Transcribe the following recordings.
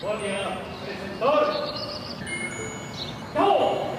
往前三四走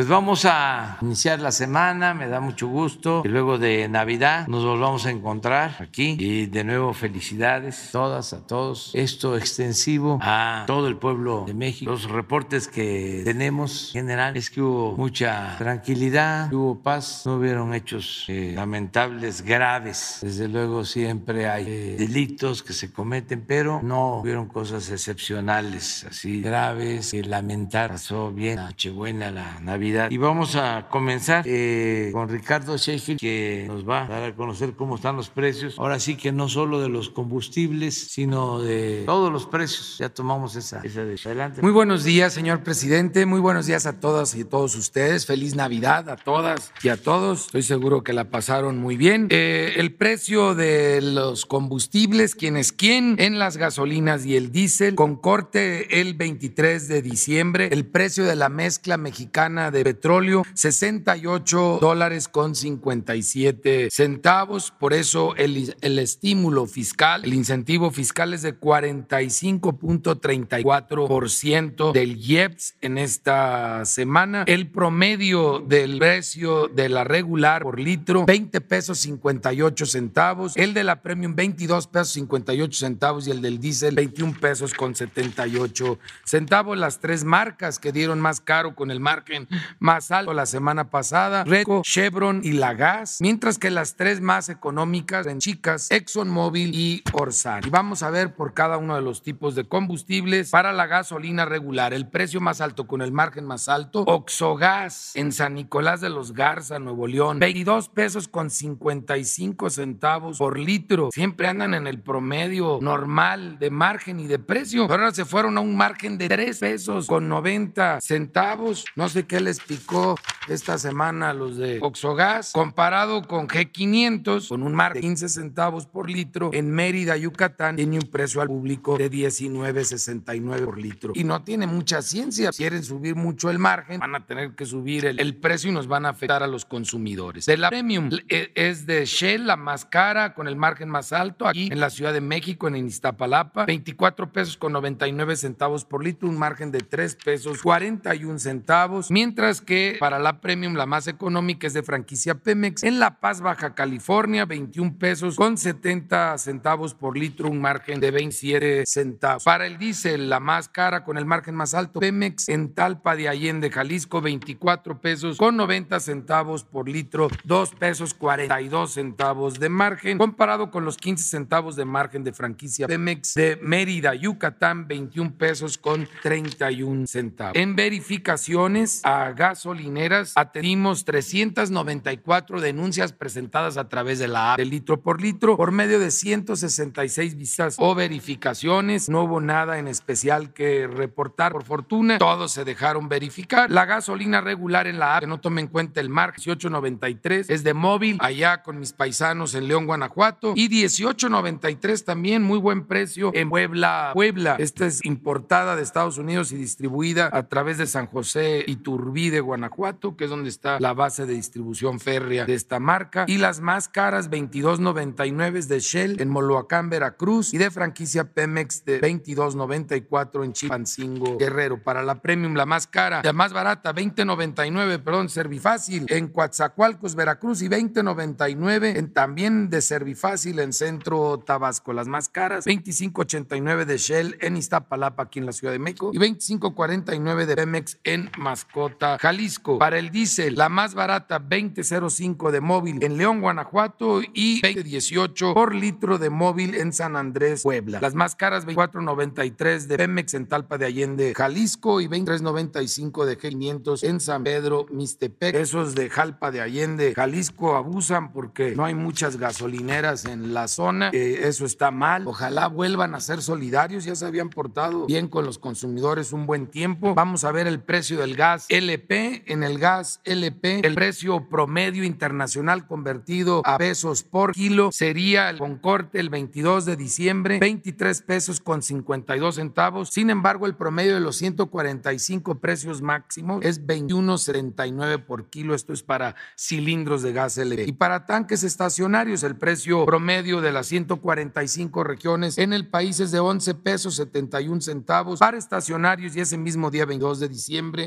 Pues vamos a iniciar la semana, me da mucho gusto que luego de Navidad nos volvamos a encontrar aquí y de nuevo felicidades a todas, a todos. Esto extensivo a todo el pueblo de México. Los reportes que tenemos en general es que hubo mucha tranquilidad, hubo paz, no hubieron hechos eh, lamentables, graves. Desde luego siempre hay eh, delitos que se cometen, pero no hubieron cosas excepcionales así graves que lamentar. Pasó bien Nochebuena, la Navidad. Y vamos a comenzar eh, con Ricardo Sheffield, que nos va a dar a conocer cómo están los precios. Ahora sí que no solo de los combustibles, sino de todos los precios. Ya tomamos esa, esa de adelante. Muy buenos días, señor presidente. Muy buenos días a todas y todos ustedes. Feliz Navidad a todas y a todos. Estoy seguro que la pasaron muy bien. Eh, el precio de los combustibles, quién es quién, en las gasolinas y el diésel, con corte el 23 de diciembre. El precio de la mezcla mexicana de petróleo, 68 dólares con 57 centavos. Por eso el, el estímulo fiscal, el incentivo fiscal es de 45.34% del IEPS en esta semana. El promedio del precio de la regular por litro, 20 pesos 58 centavos. El de la premium, 22 pesos 58 centavos. Y el del diésel, 21 pesos con 78 centavos. Las tres marcas que dieron más caro con el margen más alto la semana pasada, Reco, Chevron y La Gas, mientras que las tres más económicas en chicas, ExxonMobil y Orsan. Y vamos a ver por cada uno de los tipos de combustibles para la gasolina regular, el precio más alto con el margen más alto, Oxogas en San Nicolás de los Garza, Nuevo León, 22 pesos con 55 centavos por litro. Siempre andan en el promedio normal de margen y de precio. Ahora se fueron a un margen de 3 pesos con 90 centavos. No sé qué les picó esta semana los de Oxogas, comparado con G500, con un margen de 15 centavos por litro, en Mérida, Yucatán, tiene un precio al público de 19.69 por litro. Y no tiene mucha ciencia. Quieren subir mucho el margen, van a tener que subir el, el precio y nos van a afectar a los consumidores. De la Premium e, es de Shell, la más cara, con el margen más alto, aquí en la Ciudad de México, en Iztapalapa, 24 pesos con 99 centavos por litro, un margen de 3 pesos 41 centavos, mientras que para la Premium la más económica es de franquicia Pemex en La Paz, Baja California, 21 pesos con 70 centavos por litro, un margen de 27 centavos. Para el diésel, la más cara con el margen más alto, Pemex en Talpa de Allende, Jalisco, 24 pesos con 90 centavos por litro, 2 pesos 42 centavos de margen, comparado con los 15 centavos de margen de franquicia Pemex de Mérida, Yucatán, 21 pesos con 31 centavos. En verificaciones a gasolineras atendimos 394 denuncias presentadas a través de la app de litro por litro por medio de 166 vistas o verificaciones. No hubo nada en especial que reportar por fortuna. Todos se dejaron verificar. La gasolina regular en la app, que no tome en cuenta el MARC 1893, es de móvil allá con mis paisanos en León, Guanajuato. Y 1893 también, muy buen precio en Puebla, Puebla. Esta es importada de Estados Unidos y distribuida a través de San José Iturbide, Guanajuato, que es donde está la base de distribución férrea de esta marca. Y las más caras, 22.99 de Shell en Moloacán, Veracruz y de franquicia Pemex de 22.94 en Chilpancingo, Guerrero. Para la Premium, la más cara, la más barata, 20.99, perdón, Servifácil en Coatzacoalcos, Veracruz y 20.99 en también de Servifácil en Centro Tabasco. Las más caras, 25.89 de Shell en Iztapalapa, aquí en la Ciudad de México y 25.49 de Pemex en Mascota Jalisco. Para el diésel, la más barata 2005 de móvil en León, Guanajuato y 2018 por litro de móvil en San Andrés, Puebla. Las más caras 24.93 de Pemex en Talpa de Allende, Jalisco y 23.95 de G500 en San Pedro, Mistepec. Esos de Jalpa de Allende, Jalisco abusan porque no hay muchas gasolineras en la zona. Eso está mal. Ojalá vuelvan a ser solidarios. Ya se habían portado bien con los consumidores un buen tiempo. Vamos a ver el precio del gas LP. En el gas LP, el precio promedio internacional convertido a pesos por kilo sería con corte el 22 de diciembre, 23 pesos con 52 centavos. Sin embargo, el promedio de los 145 precios máximos es 21.79 por kilo. Esto es para cilindros de gas LP. Y para tanques estacionarios, el precio promedio de las 145 regiones en el país es de 11 pesos 71 centavos. Para estacionarios y ese mismo día 22 de diciembre,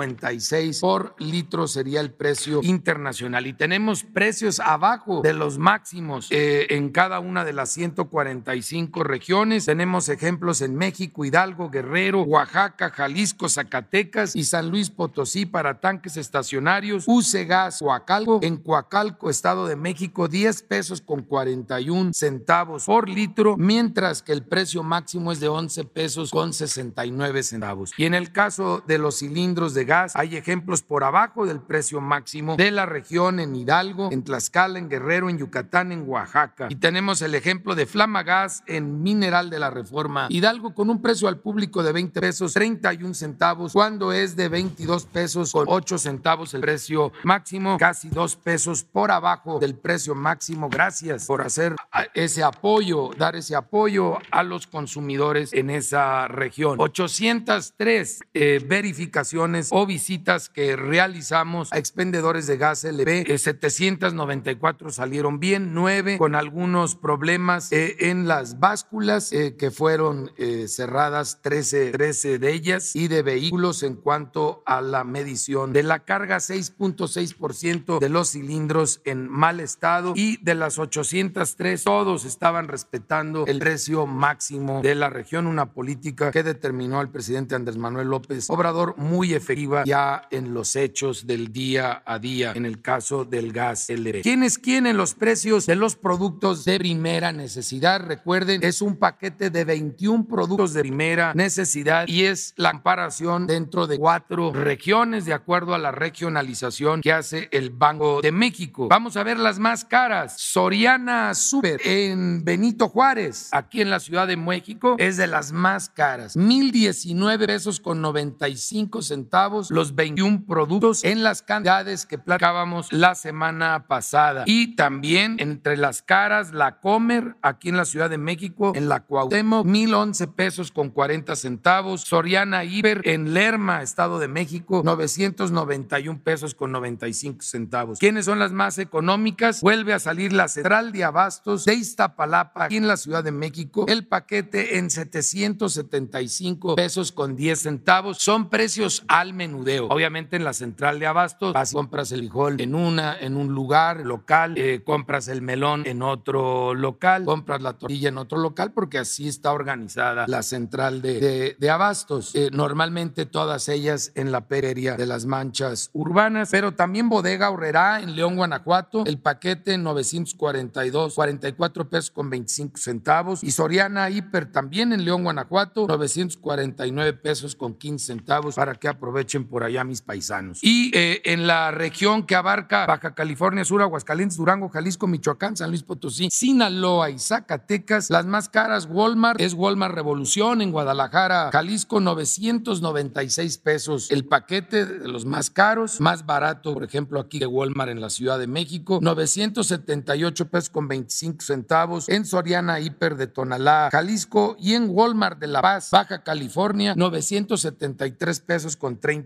12.56 por litro sería el precio internacional. Y tenemos precios abajo de los máximos eh, en cada una de las 145 regiones. Tenemos ejemplos en México, Hidalgo, Guerrero, Oaxaca, Jalisco, Zacatecas y San Luis Potosí para tanques estacionarios. Use Gas, Coacalco. En Coacalco, Estado de México, 10 pesos con 41 centavos por litro, mientras que el precio máximo es de 11 pesos con 69 centavos. Y en el caso de los cilindros de hay ejemplos por abajo del precio máximo de la región en Hidalgo, en Tlaxcala, en Guerrero, en Yucatán, en Oaxaca. Y tenemos el ejemplo de Flama Gas en Mineral de la Reforma Hidalgo con un precio al público de 20 pesos 31 centavos, cuando es de 22 pesos con 8 centavos el precio máximo, casi 2 pesos por abajo del precio máximo. Gracias por hacer ese apoyo, dar ese apoyo a los consumidores en esa región. 803 eh, verificaciones visitas que realizamos a expendedores de gas LP, 794 eh, salieron bien, 9 con algunos problemas eh, en las básculas que fueron cerradas, 13, 13 de ellas, y de vehículos en cuanto a la medición de la carga, 6.6% de los cilindros en mal estado y de las 803 todos estaban respetando el precio máximo de la región, una política que determinó el presidente Andrés Manuel López Obrador muy efectiva ya en los hechos del día a día en el caso del gas LP. ¿Quién es quién en los precios de los productos de primera necesidad? Recuerden, es un paquete de 21 productos de primera necesidad y es la comparación dentro de cuatro regiones de acuerdo a la regionalización que hace el Banco de México. Vamos a ver las más caras. Soriana Super en Benito Juárez, aquí en la Ciudad de México, es de las más caras. 1019 pesos con 95 centavos los 21 productos en las cantidades que platicábamos la semana pasada. Y también entre las caras, la Comer, aquí en la Ciudad de México, en la Cuauhtémoc, 1011 pesos con 40 centavos. Soriana Iber en Lerma, Estado de México, 991 pesos con 95 centavos. ¿Quiénes son las más económicas? Vuelve a salir la Central de Abastos de Iztapalapa, aquí en la Ciudad de México, el paquete en 775 pesos con 10 centavos. Son precios al menudeo. Obviamente en la Central de Abastos vas compras el frijol en una, en un lugar local, eh, compras el melón en otro local, compras la tortilla en otro local, porque así está organizada la Central de, de, Abastos. Eh, normalmente todas ellas en la feria de las manchas urbanas, pero también Bodega Horrera en León, Guanajuato, el paquete 942, 44 pesos con 25 centavos. Y Soriana Hiper también en León, Guanajuato, 949 pesos con 15 centavos para que aprovechen por allá mis paisanos. Y eh, en la región que abarca Baja California Sur, Aguascalientes, Durango, Jalisco, Michoacán, San Luis Potosí, Sinaloa y Zacatecas, las más caras Walmart es Walmart Revolución en Guadalajara, Jalisco, 996 pesos el paquete de los más caros, más barato, por ejemplo, aquí de Walmart en la Ciudad de México, 978 pesos con 25 centavos en Soriana Hiper de Tonalá, Jalisco y en Walmart de La Paz, Baja California, 973 pesos con 30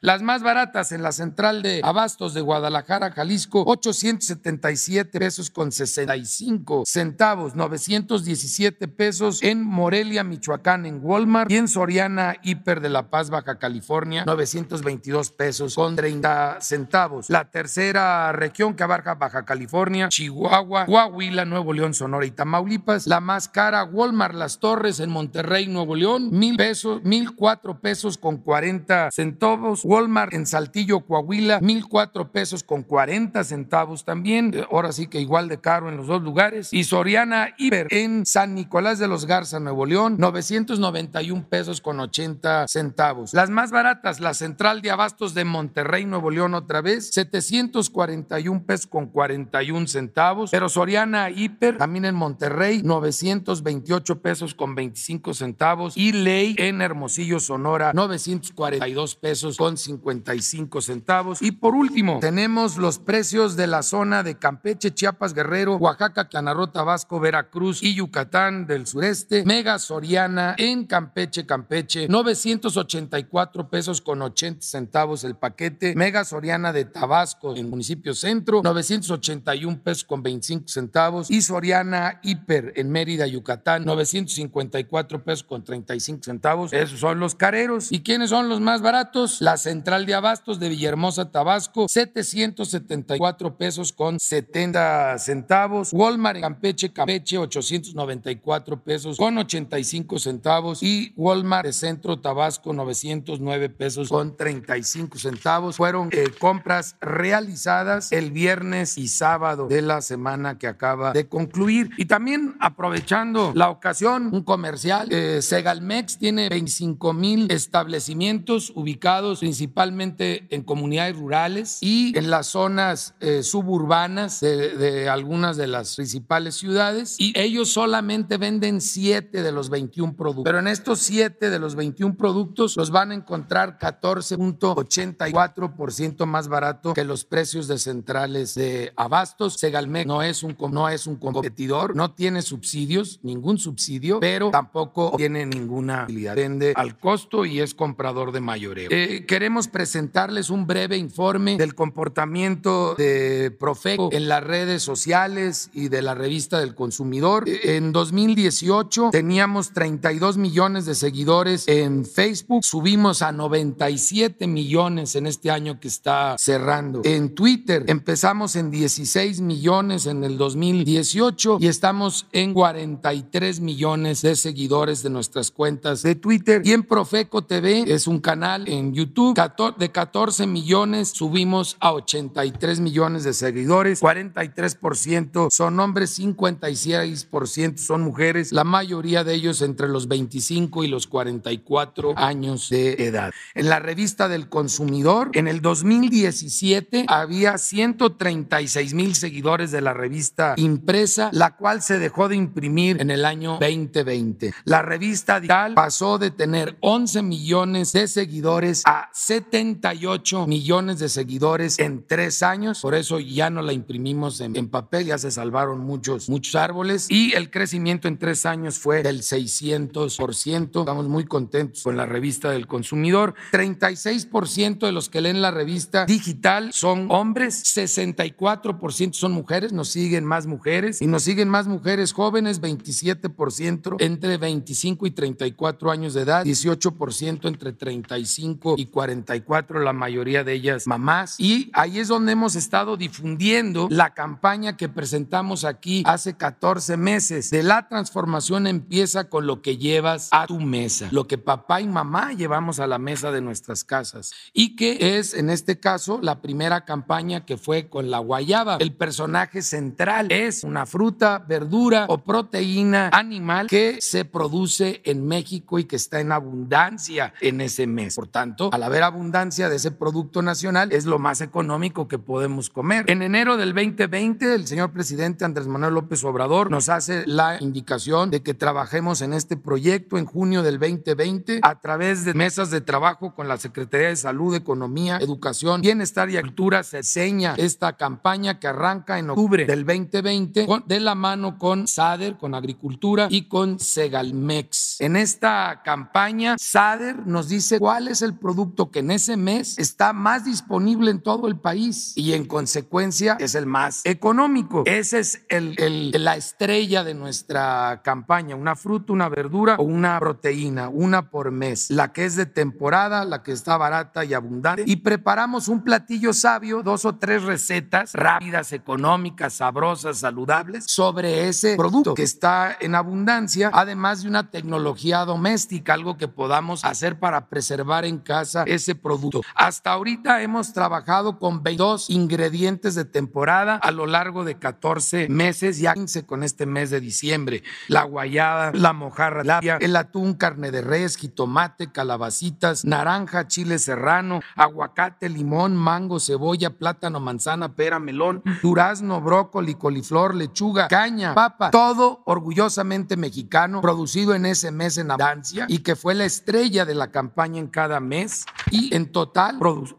Las más baratas en la central de Abastos de Guadalajara, Jalisco, 877 pesos con 65 centavos, 917 pesos en Morelia, Michoacán, en Walmart y en Soriana Hiper de La Paz, Baja California, 922 pesos con 30 centavos. La tercera región que abarca Baja California, Chihuahua, Coahuila, Nuevo León, Sonora y Tamaulipas. La más cara, Walmart Las Torres en Monterrey, Nuevo León, mil pesos, mil cuatro pesos con 40 70 centavos. Walmart en Saltillo, Coahuila, 1004 pesos con 40 centavos también. Eh, Ahora sí que igual de caro en los dos lugares. Y Soriana Iber en San Nicolás de los Garza, Nuevo León, 991 pesos con 80 centavos. Las más baratas, la Central de Abastos de Monterrey, Nuevo León, otra vez, 741 pesos con 41 centavos. Pero Soriana Hiper, también en Monterrey, 928 pesos con 25 centavos. Y Ley en Hermosillo, Sonora, 942 pesos con 55 centavos. Y por último, tenemos los precios de la zona de Campeche, Chiapas, Guerrero, Oaxaca, Roo, Tabasco, Veracruz y Yucatán del sureste. Mega Soriana en Campeche, Campeche, 984 pesos con 80 centavos el paquete. Mega Soriana de Tabasco en municipio centro, 981 pesos con 25 centavos. Y Soriana Hiper en Mérida, Yucatán, 954 pesos con 35 centavos. Esos son los careros. ¿Y quiénes son los más baratos? La Central de Abastos de Villahermosa, Tabasco, 774 pesos con 70 centavos. Walmart en Campeche, Campeche, 894 pesos con 85 centavos. Y Walmart de Centro, Tabasco, 909 pesos con 35 centavos. Fueron eh, compras realizadas el viernes y sábado de la semana que acaba de concluir. Y también aprovechando la ocasión, un comercial, eh, Segalmex tiene 25 mil establecimientos ubicados principalmente en comunidades rurales y en las zonas eh, suburbanas de, de algunas de las principales ciudades. Y ellos solamente venden 7 de los 21 productos. Pero en estos 7 de los 21 productos los van a encontrar 14.84% más barato que los precios de centrales de abastos. Segalmex no es un, no es un competidor, no tiene subsidios, ningún subsidio, pero tampoco tiene ninguna utilidad. Vende al costo y es comprador de Eh, queremos presentarles un breve informe del comportamiento de Profeco en las redes sociales y de la revista del consumidor. Eh, En 2018 teníamos 32 millones de seguidores en Facebook, subimos a 97 millones en este año que está cerrando. En Twitter empezamos en 16 millones en el 2018 y estamos en 43 millones de seguidores de nuestras cuentas de Twitter. Y en Profeco TV es un canal en YouTube de 14 millones, subimos a 83 millones de seguidores. 43% son hombres, 56% son mujeres, la mayoría de ellos entre los 25 y los 44 años de edad. En la revista del consumidor, en el 2017 había 136 mil seguidores de la revista impresa, la cual se dejó de imprimir en el año 2020. La revista digital pasó de tener 11 millones de seguidores a 78 millones de seguidores en tres años. Por eso ya no la imprimimos en, en papel, ya se salvaron muchos, muchos árboles y el crecimiento en tres años fue del 600%. Estamos muy contentos con la revista del consumidor. 36% de los que leen la revista digital son hombres, 64% son mujeres, nos siguen más mujeres y nos siguen más mujeres jóvenes, 27% entre 25 y 34 años de edad, 18% entre 35 y 44, la mayoría de ellas mamás. Y ahí es donde hemos estado difundiendo la campaña que presentamos aquí hace 14 meses. De la transformación empieza con lo que llevas a tu mesa, lo que papá y mamá llevamos a la mesa de nuestras casas. Y que es, en este caso, la primera campaña que fue con la guayaba. El personaje central es una fruta, verdura o proteína animal que se produce en México y que está en abundancia en ese mes. Por tanto, al haber abundancia de ese producto nacional, es lo más económico que podemos comer. En enero del 2020, el señor presidente Andrés Manuel López Obrador nos hace la indicación de que trabajemos en este proyecto en junio del 2020 a través de mesas de trabajo con la Secretaría de Salud, Economía, Educación, Bienestar y Cultura. Se enseña esta campaña que arranca en octubre del 2020 con- de la mano con SADER, con Agricultura y con Segalmex. En esta campaña, SADER nos dice cuál es el producto que en ese mes está más disponible en todo el país y en consecuencia es el más económico. Esa es el- el- la estrella de nuestra campaña, una fruta, una verdura o una proteína, una por mes, la que es de temporada, la que está barata y abundante. Y preparamos un platillo sabio, dos o tres recetas rápidas, económicas, sabrosas, saludables sobre ese producto que está en abundancia, además de una tecnología doméstica, algo que podamos hacer para preservar en casa ese producto. Hasta ahorita hemos trabajado con 22 ingredientes de temporada a lo largo de 14 meses, ya 15 con este mes de diciembre. La guayaba, la mojarra labia, el atún, carne de res, jitomate, calabacitas, naranja, chile serrano, aguacate, limón, mango, cebolla, plátano, manzana, pera, melón, durazno, brócoli, coliflor, lechuga, caña, papa, todo orgullosamente mexicano, producido en ese mes en abundancia y que fue la estrella de la campaña en cada mes. Y en total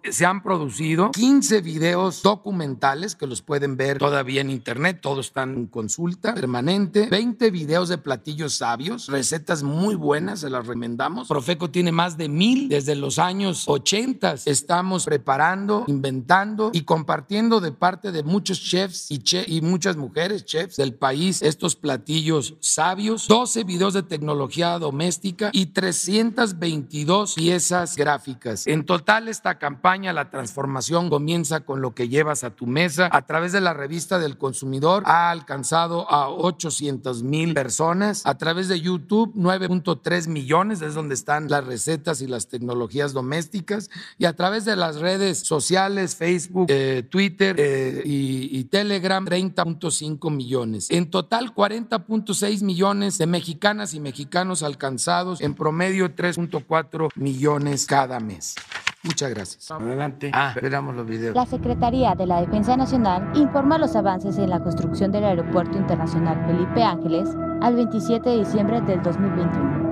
se han producido 15 videos documentales que los pueden ver todavía en internet, todos están en consulta permanente, 20 videos de platillos sabios, recetas muy buenas, se las recomendamos. Profeco tiene más de mil desde los años 80. Estamos preparando, inventando y compartiendo de parte de muchos chefs y, y muchas mujeres chefs del país estos platillos sabios, 12 videos de tecnología doméstica y 322 piezas gráficas. En total, esta campaña, la transformación, comienza con lo que llevas a tu mesa. A través de la revista del consumidor ha alcanzado a 800 mil personas. A través de YouTube, 9.3 millones, es donde están las recetas y las tecnologías domésticas. Y a través de las redes sociales, Facebook, eh, Twitter eh, y Telegram, 30.5 millones. En total, 40.6 millones de mexicanas y mexicanos alcanzados, en promedio 3.4 millones cada mes. Muchas gracias. Adelante. Ah, esperamos los videos. La Secretaría de la Defensa Nacional informa los avances en la construcción del Aeropuerto Internacional Felipe Ángeles al 27 de diciembre del 2021.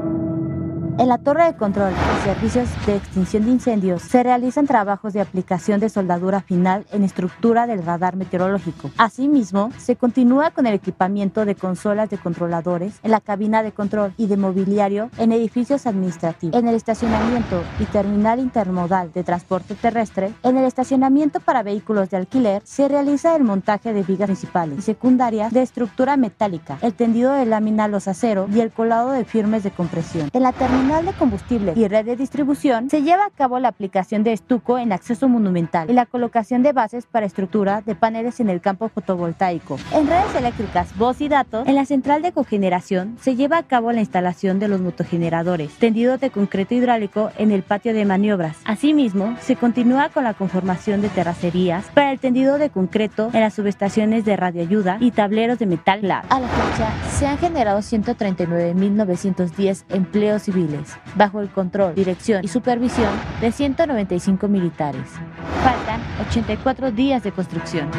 En la torre de control y servicios de extinción de incendios se realizan trabajos de aplicación de soldadura final en estructura del radar meteorológico. Asimismo, se continúa con el equipamiento de consolas de controladores en la cabina de control y de mobiliario en edificios administrativos, en el estacionamiento y terminal intermodal de transporte terrestre. En el estacionamiento para vehículos de alquiler se realiza el montaje de vigas principales y secundarias de estructura metálica, el tendido de lámina los acero y el colado de firmes de compresión. De Combustible y Red de Distribución se lleva a cabo la aplicación de estuco en acceso monumental y la colocación de bases para estructura de paneles en el campo fotovoltaico. En redes eléctricas, voz y datos, en la central de cogeneración se lleva a cabo la instalación de los motogeneradores, tendidos de concreto hidráulico en el patio de maniobras. Asimismo, se continúa con la conformación de terracerías para el tendido de concreto en las subestaciones de radioayuda y tableros de metal lab. A la fecha, se han generado 139.910 empleos civiles bajo el control, dirección y supervisión de 195 militares. Faltan 84 días de construcción.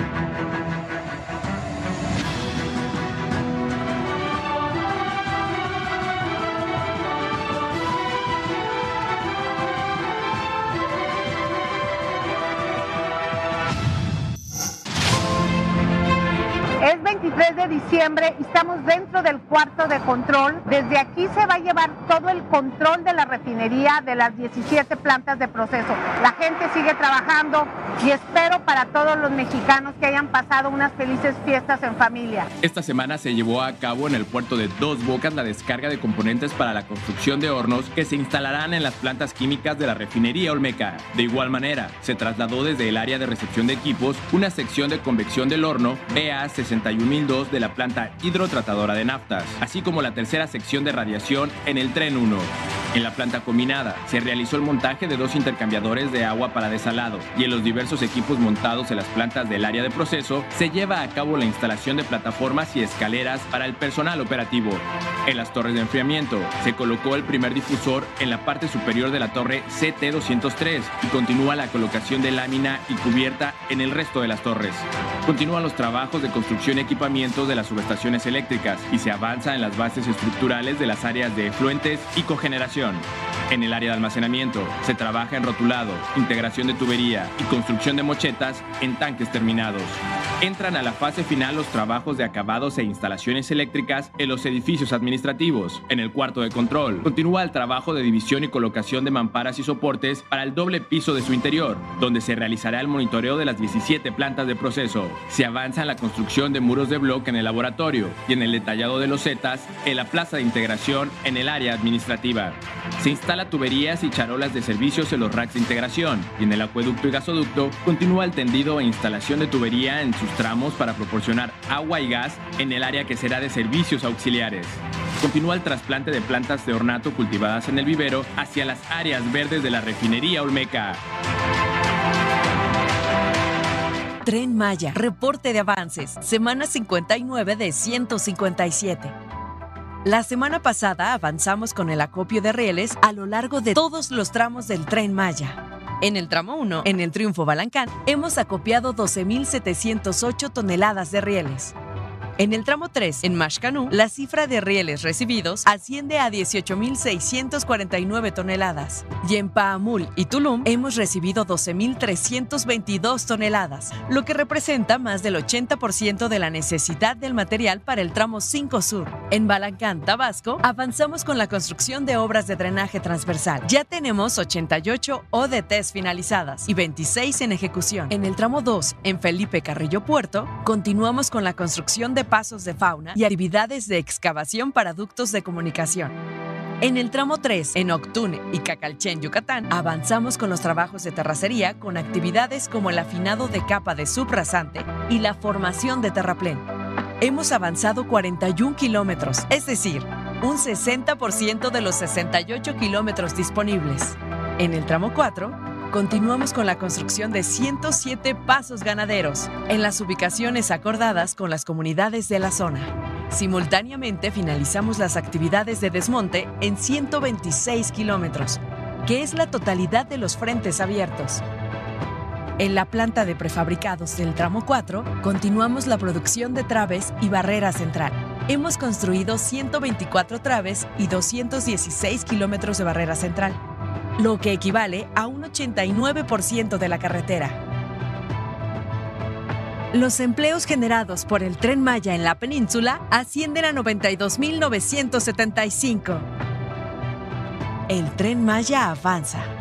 Es 23 de diciembre y estamos dentro del cuarto de control. Desde aquí se va a llevar todo el control de la refinería de las 17 plantas de proceso. La gente sigue trabajando y espero para todos los mexicanos que hayan pasado unas felices fiestas en familia. Esta semana se llevó a cabo en el puerto de Dos Bocas la descarga de componentes para la construcción de hornos que se instalarán en las plantas químicas de la refinería Olmeca. De igual manera, se trasladó desde el área de recepción de equipos una sección de convección del horno BA 61002 de la planta hidrotratadora de naftas, así como la tercera sección de radiación en el tren 1. En la planta combinada se realizó el montaje de dos intercambiadores de agua para desalado y en los diversos equipos montados en las plantas del área de proceso se lleva a cabo la instalación de plataformas y escaleras para el personal operativo. En las torres de enfriamiento se colocó el primer difusor en la parte superior de la torre CT203 y continúa la colocación de lámina y cubierta en el resto de las torres. Continúan los trabajos de construcción y equipamiento de las subestaciones eléctricas y se avanza en las bases estructurales de las áreas de efluentes y cogeneración. En el área de almacenamiento se trabaja en rotulado, integración de tubería y construcción de mochetas en tanques terminados. Entran a la fase final los trabajos de acabados e instalaciones eléctricas en los edificios administrativos. En el cuarto de control continúa el trabajo de división y colocación de mamparas y soportes para el doble piso de su interior, donde se realizará el monitoreo de las 17 plantas de proceso. Se avanza en la construcción de muros de bloque en el laboratorio y en el detallado de los zetas en la plaza de integración en el área administrativa. Se instala tuberías y charolas de servicios en los racks de integración y en el acueducto y gasoducto continúa el tendido e instalación de tubería en sus tramos para proporcionar agua y gas en el área que será de servicios auxiliares. continúa el trasplante de plantas de ornato cultivadas en el vivero hacia las áreas verdes de la refinería Olmeca. Tren Maya, reporte de avances, semana 59 de 157. La semana pasada avanzamos con el acopio de rieles a lo largo de todos los tramos del Tren Maya. En el tramo 1, en el Triunfo Balancán, hemos acopiado 12.708 toneladas de rieles. En el tramo 3, en Mashcanú, la cifra de rieles recibidos asciende a 18.649 toneladas. Y en Paamul y Tulum hemos recibido 12.322 toneladas, lo que representa más del 80% de la necesidad del material para el tramo 5 Sur. En Balancán, Tabasco, avanzamos con la construcción de obras de drenaje transversal. Ya tenemos 88 ODTs finalizadas y 26 en ejecución. En el tramo 2, en Felipe Carrillo Puerto, continuamos con la construcción de pasos de fauna y actividades de excavación para ductos de comunicación. En el tramo 3, en Octún y Cacalchen, Yucatán, avanzamos con los trabajos de terracería con actividades como el afinado de capa de subrasante y la formación de terraplén. Hemos avanzado 41 kilómetros, es decir, un 60% de los 68 kilómetros disponibles. En el tramo 4, continuamos con la construcción de 107 pasos ganaderos en las ubicaciones acordadas con las comunidades de la zona. Simultáneamente finalizamos las actividades de desmonte en 126 kilómetros, que es la totalidad de los frentes abiertos. En la planta de prefabricados del tramo 4, continuamos la producción de traves y barrera central. Hemos construido 124 traves y 216 kilómetros de barrera central lo que equivale a un 89% de la carretera. Los empleos generados por el tren Maya en la península ascienden a 92.975. El tren Maya avanza.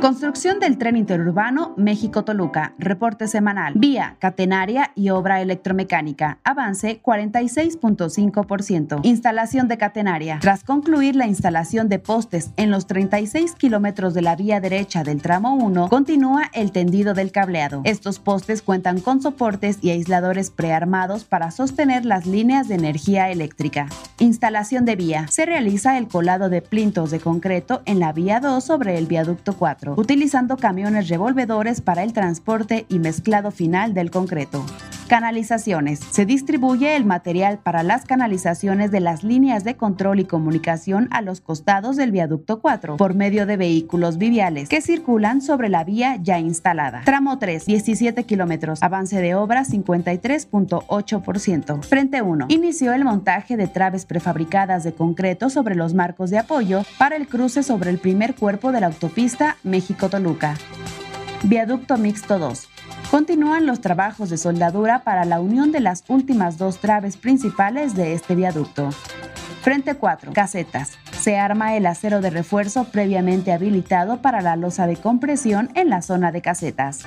Construcción del tren interurbano México-Toluca. Reporte semanal. Vía, catenaria y obra electromecánica. Avance 46.5%. Instalación de catenaria. Tras concluir la instalación de postes en los 36 kilómetros de la vía derecha del tramo 1, continúa el tendido del cableado. Estos postes cuentan con soportes y aisladores prearmados para sostener las líneas de energía eléctrica. Instalación de vía. Se realiza el colado de plintos de concreto en la vía 2 sobre el viaducto 4 utilizando camiones revolvedores para el transporte y mezclado final del concreto. Canalizaciones. Se distribuye el material para las canalizaciones de las líneas de control y comunicación a los costados del viaducto 4 por medio de vehículos viviales que circulan sobre la vía ya instalada. Tramo 3, 17 kilómetros. Avance de obra 53.8%. Frente 1. Inició el montaje de traves prefabricadas de concreto sobre los marcos de apoyo para el cruce sobre el primer cuerpo de la autopista México-Toluca. Viaducto Mixto 2. Continúan los trabajos de soldadura para la unión de las últimas dos traves principales de este viaducto. Frente 4. Casetas. Se arma el acero de refuerzo previamente habilitado para la losa de compresión en la zona de casetas.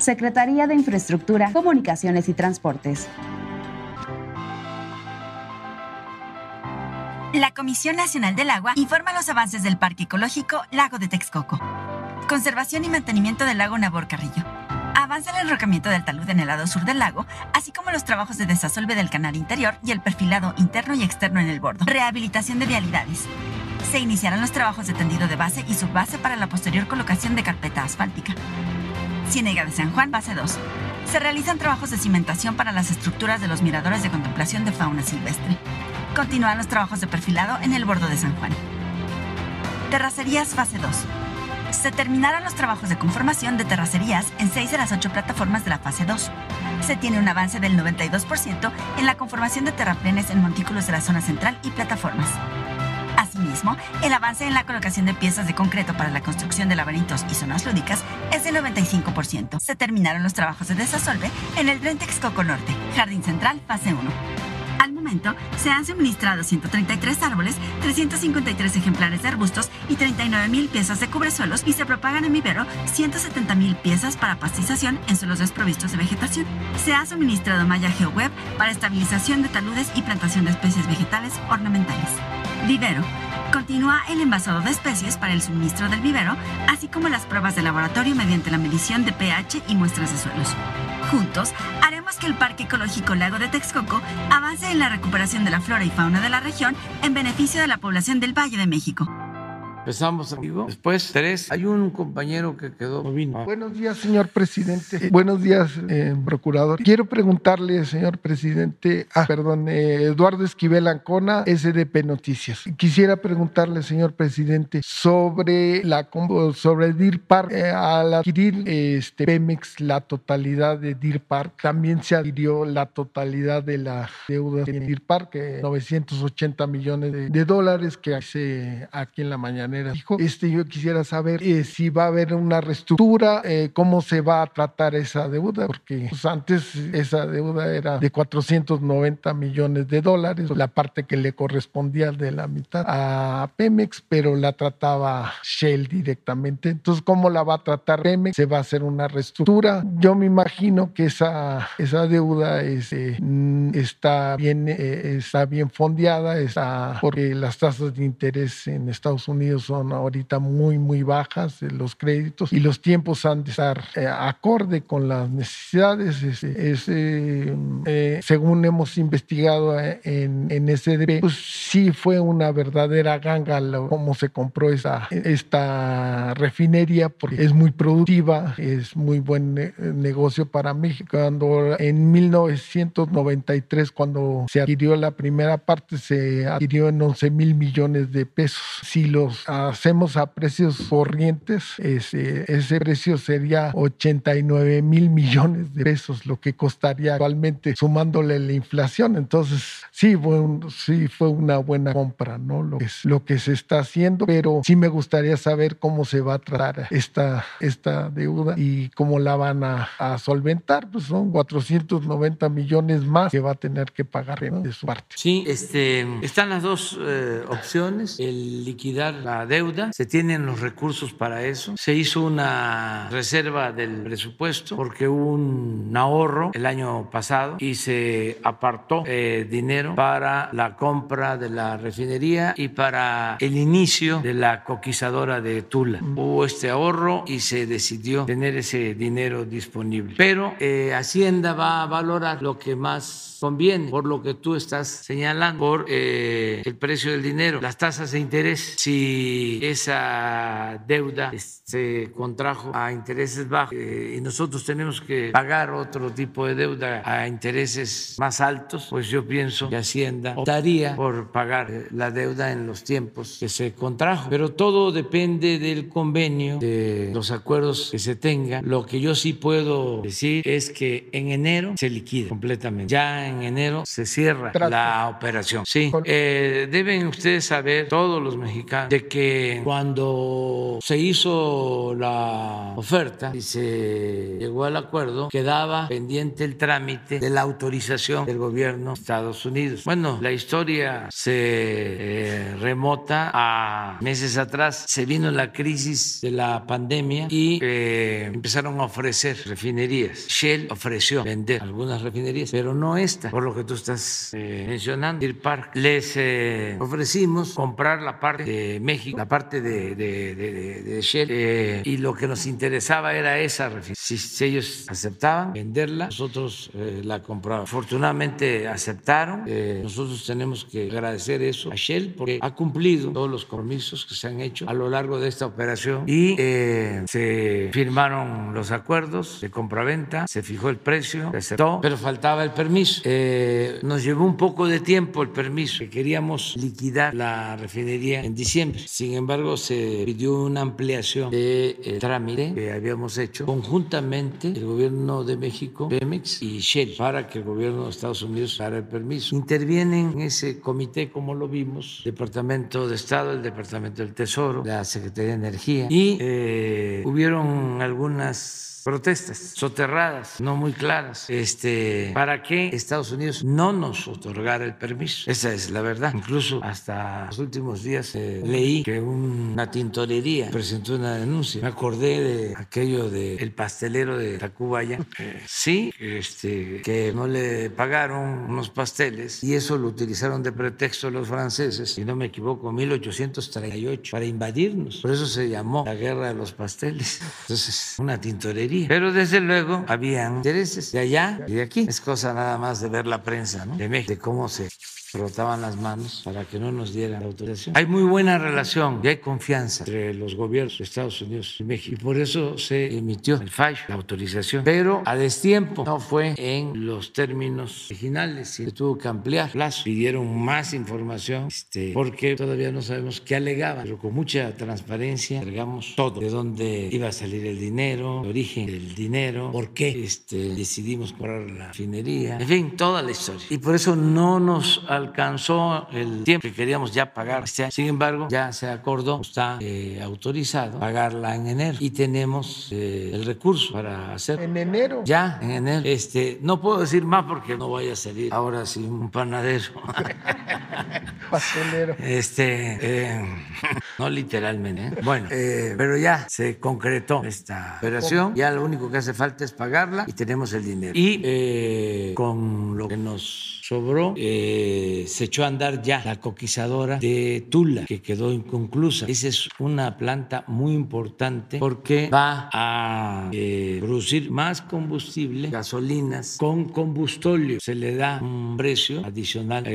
Secretaría de Infraestructura, Comunicaciones y Transportes. La Comisión Nacional del Agua informa los avances del Parque Ecológico Lago de Texcoco. Conservación y mantenimiento del lago Nabor Carrillo. Avanza el enrocamiento del talud en el lado sur del lago, así como los trabajos de desasolve del canal interior y el perfilado interno y externo en el bordo. Rehabilitación de vialidades. Se iniciarán los trabajos de tendido de base y subbase para la posterior colocación de carpeta asfáltica. Ciénega de San Juan, base 2. Se realizan trabajos de cimentación para las estructuras de los miradores de contemplación de fauna silvestre. Continúan los trabajos de perfilado en el bordo de San Juan. Terracerías fase 2 se terminaron los trabajos de conformación de terracerías en seis de las ocho plataformas de la fase 2. Se tiene un avance del 92% en la conformación de terraplenes en montículos de la zona central y plataformas. Asimismo, el avance en la colocación de piezas de concreto para la construcción de laberintos y zonas lúdicas es del 95%. Se terminaron los trabajos de desasolve en el Tren Texcoco Norte, Jardín Central, fase 1 se han suministrado 133 árboles, 353 ejemplares de arbustos y 39.000 piezas de cubresuelos y se propagan en vivero 170.000 piezas para pastización en suelos desprovistos de vegetación. Se ha suministrado malla GeoWeb para estabilización de taludes y plantación de especies vegetales ornamentales. Vivero. Continúa el envasado de especies para el suministro del vivero, así como las pruebas de laboratorio mediante la medición de pH y muestras de suelos. Juntos, haremos que el Parque Ecológico Lago de Texcoco avance en la recuperación de la flora y fauna de la región en beneficio de la población del Valle de México. Empezamos, amigo. Después, tres. Hay un compañero que quedó. No vino. Buenos días, señor presidente. Eh, buenos días, eh, procurador. Quiero preguntarle, señor presidente, ah, perdón, eh, Eduardo Esquivel Ancona, SDP Noticias. Quisiera preguntarle, señor presidente, sobre la sobre Deer Park. Eh, al adquirir este Pemex la totalidad de Deer Park, también se adquirió la totalidad de la deuda de Deer Park, 980 millones de, de dólares que hace aquí en la mañana Dijo, este, yo quisiera saber eh, si va a haber una reestructura, eh, cómo se va a tratar esa deuda, porque pues, antes esa deuda era de 490 millones de dólares, la parte que le correspondía de la mitad a Pemex, pero la trataba Shell directamente. Entonces, ¿cómo la va a tratar Pemex? Se va a hacer una reestructura. Yo me imagino que esa, esa deuda es, eh, está, bien, está bien fondeada, está porque las tasas de interés en Estados Unidos son ahorita muy, muy bajas, los créditos, y los tiempos han de estar eh, acorde con las necesidades. Es, eh, según hemos investigado eh, en, en SDP, pues sí fue una verdadera ganga cómo se compró esa, esta refinería, porque es muy productiva, es muy buen negocio para México. Cuando en 1993, cuando se adquirió la primera parte, se adquirió en 11 mil millones de pesos. Si los hacemos a precios corrientes, ese, ese precio sería 89 mil millones de pesos, lo que costaría actualmente sumándole la inflación. Entonces, sí fue, sí fue una buena compra, ¿no? Lo que, lo que se está haciendo, pero sí me gustaría saber cómo se va a tratar esta, esta deuda y cómo la van a, solventar. Pues son 490 millones más que va a tener que pagar de su parte. Sí, este, están las dos eh, opciones, el liquidar la deuda, se tienen los recursos para eso. Se hizo una reserva del presupuesto porque hubo un ahorro el año pasado y se apartó eh, dinero para la compra de la refinería y para el inicio de la coquizadora de Tula. Hubo este ahorro y se decidió tener ese dinero disponible. Pero eh, Hacienda va a valorar lo que más conviene, por lo que tú estás señalando, por eh, el precio del dinero, las tasas de interés. Si esa deuda se contrajo a intereses bajos eh, y nosotros tenemos que pagar otro tipo de deuda a intereses más altos, pues yo pienso que Hacienda optaría por pagar eh, la deuda en los tiempos que se contrajo. Pero todo depende del convenio, de los acuerdos que se tengan. Lo que yo sí puedo decir es que en enero se liquida completamente. Ya en enero se cierra la operación. Sí, eh, deben ustedes saber, todos los mexicanos, de que cuando se hizo la oferta y se llegó al acuerdo, quedaba pendiente el trámite de la autorización del gobierno de Estados Unidos. Bueno, la historia se eh, remota a meses atrás. Se vino la crisis de la pandemia y eh, empezaron a ofrecer refinerías. Shell ofreció vender algunas refinerías, pero no esta por lo que tú estás eh, mencionando, el Park. Les eh, ofrecimos comprar la parte de México, la parte de, de, Shell, eh, y lo que nos interesaba era esa si, si ellos aceptaban venderla, nosotros la comprábamos. Afortunadamente aceptaron. nosotros tenemos que agradecer eso a Shell porque ha cumplido todos los compromisos que se han hecho a lo largo de esta operación y se firmaron los acuerdos de compraventa, se fijó el precio, se aceptó, pero faltaba el permiso. Eh, nos llevó un poco de tiempo el permiso, que queríamos liquidar la refinería en diciembre. Sin embargo, se pidió una ampliación de eh, trámite que habíamos hecho conjuntamente el gobierno de México, Pemex y Shell, para que el gobierno de Estados Unidos diera el permiso. Intervienen en ese comité, como lo vimos, Departamento de Estado, el Departamento del Tesoro, la Secretaría de Energía, y eh, hubieron algunas protestas soterradas, no muy claras. Este, ¿Para está Estados Unidos no nos otorgara el permiso. Esa es la verdad. Incluso hasta los últimos días eh, leí que una tintorería presentó una denuncia. Me acordé de aquello del pastelero de Tacubaya. sí, este, que no le pagaron unos pasteles y eso lo utilizaron de pretexto los franceses, si no me equivoco, 1838 para invadirnos. Por eso se llamó la guerra de los pasteles. Entonces, una tintorería. Pero desde luego habían intereses de allá y de aquí. Es cosa nada más de ver la prensa, ¿no? De México, de cómo se frotaban las manos para que no nos dieran la autorización. Hay muy buena relación y hay confianza entre los gobiernos de Estados Unidos y México. Y por eso se emitió el fallo, la autorización. Pero a destiempo no fue en los términos originales, se tuvo que ampliar plazo. Pidieron más información este, porque todavía no sabemos qué alegaban, pero con mucha transparencia entregamos todo, de dónde iba a salir el dinero, el origen del dinero, por qué este, decidimos comprar la refinería, en fin, toda la historia. Y por eso no nos alcanzó el tiempo que queríamos ya pagar este año. Sin embargo, ya se acordó, está eh, autorizado pagarla en enero y tenemos eh, el recurso para hacer. ¿En enero? Ya, en enero. Este, no puedo decir más porque no vaya a salir ahora sí un panadero. Pastelero. Este, eh, no literalmente. ¿eh? Bueno, eh, pero ya se concretó esta operación. Ya lo único que hace falta es pagarla y tenemos el dinero. Y eh, con lo que nos sobró, se echó a andar ya la coquizadora de Tula, que quedó inconclusa. Esa es una planta muy importante porque va a producir más combustible, gasolinas, con combustóleo. Se le da un precio adicional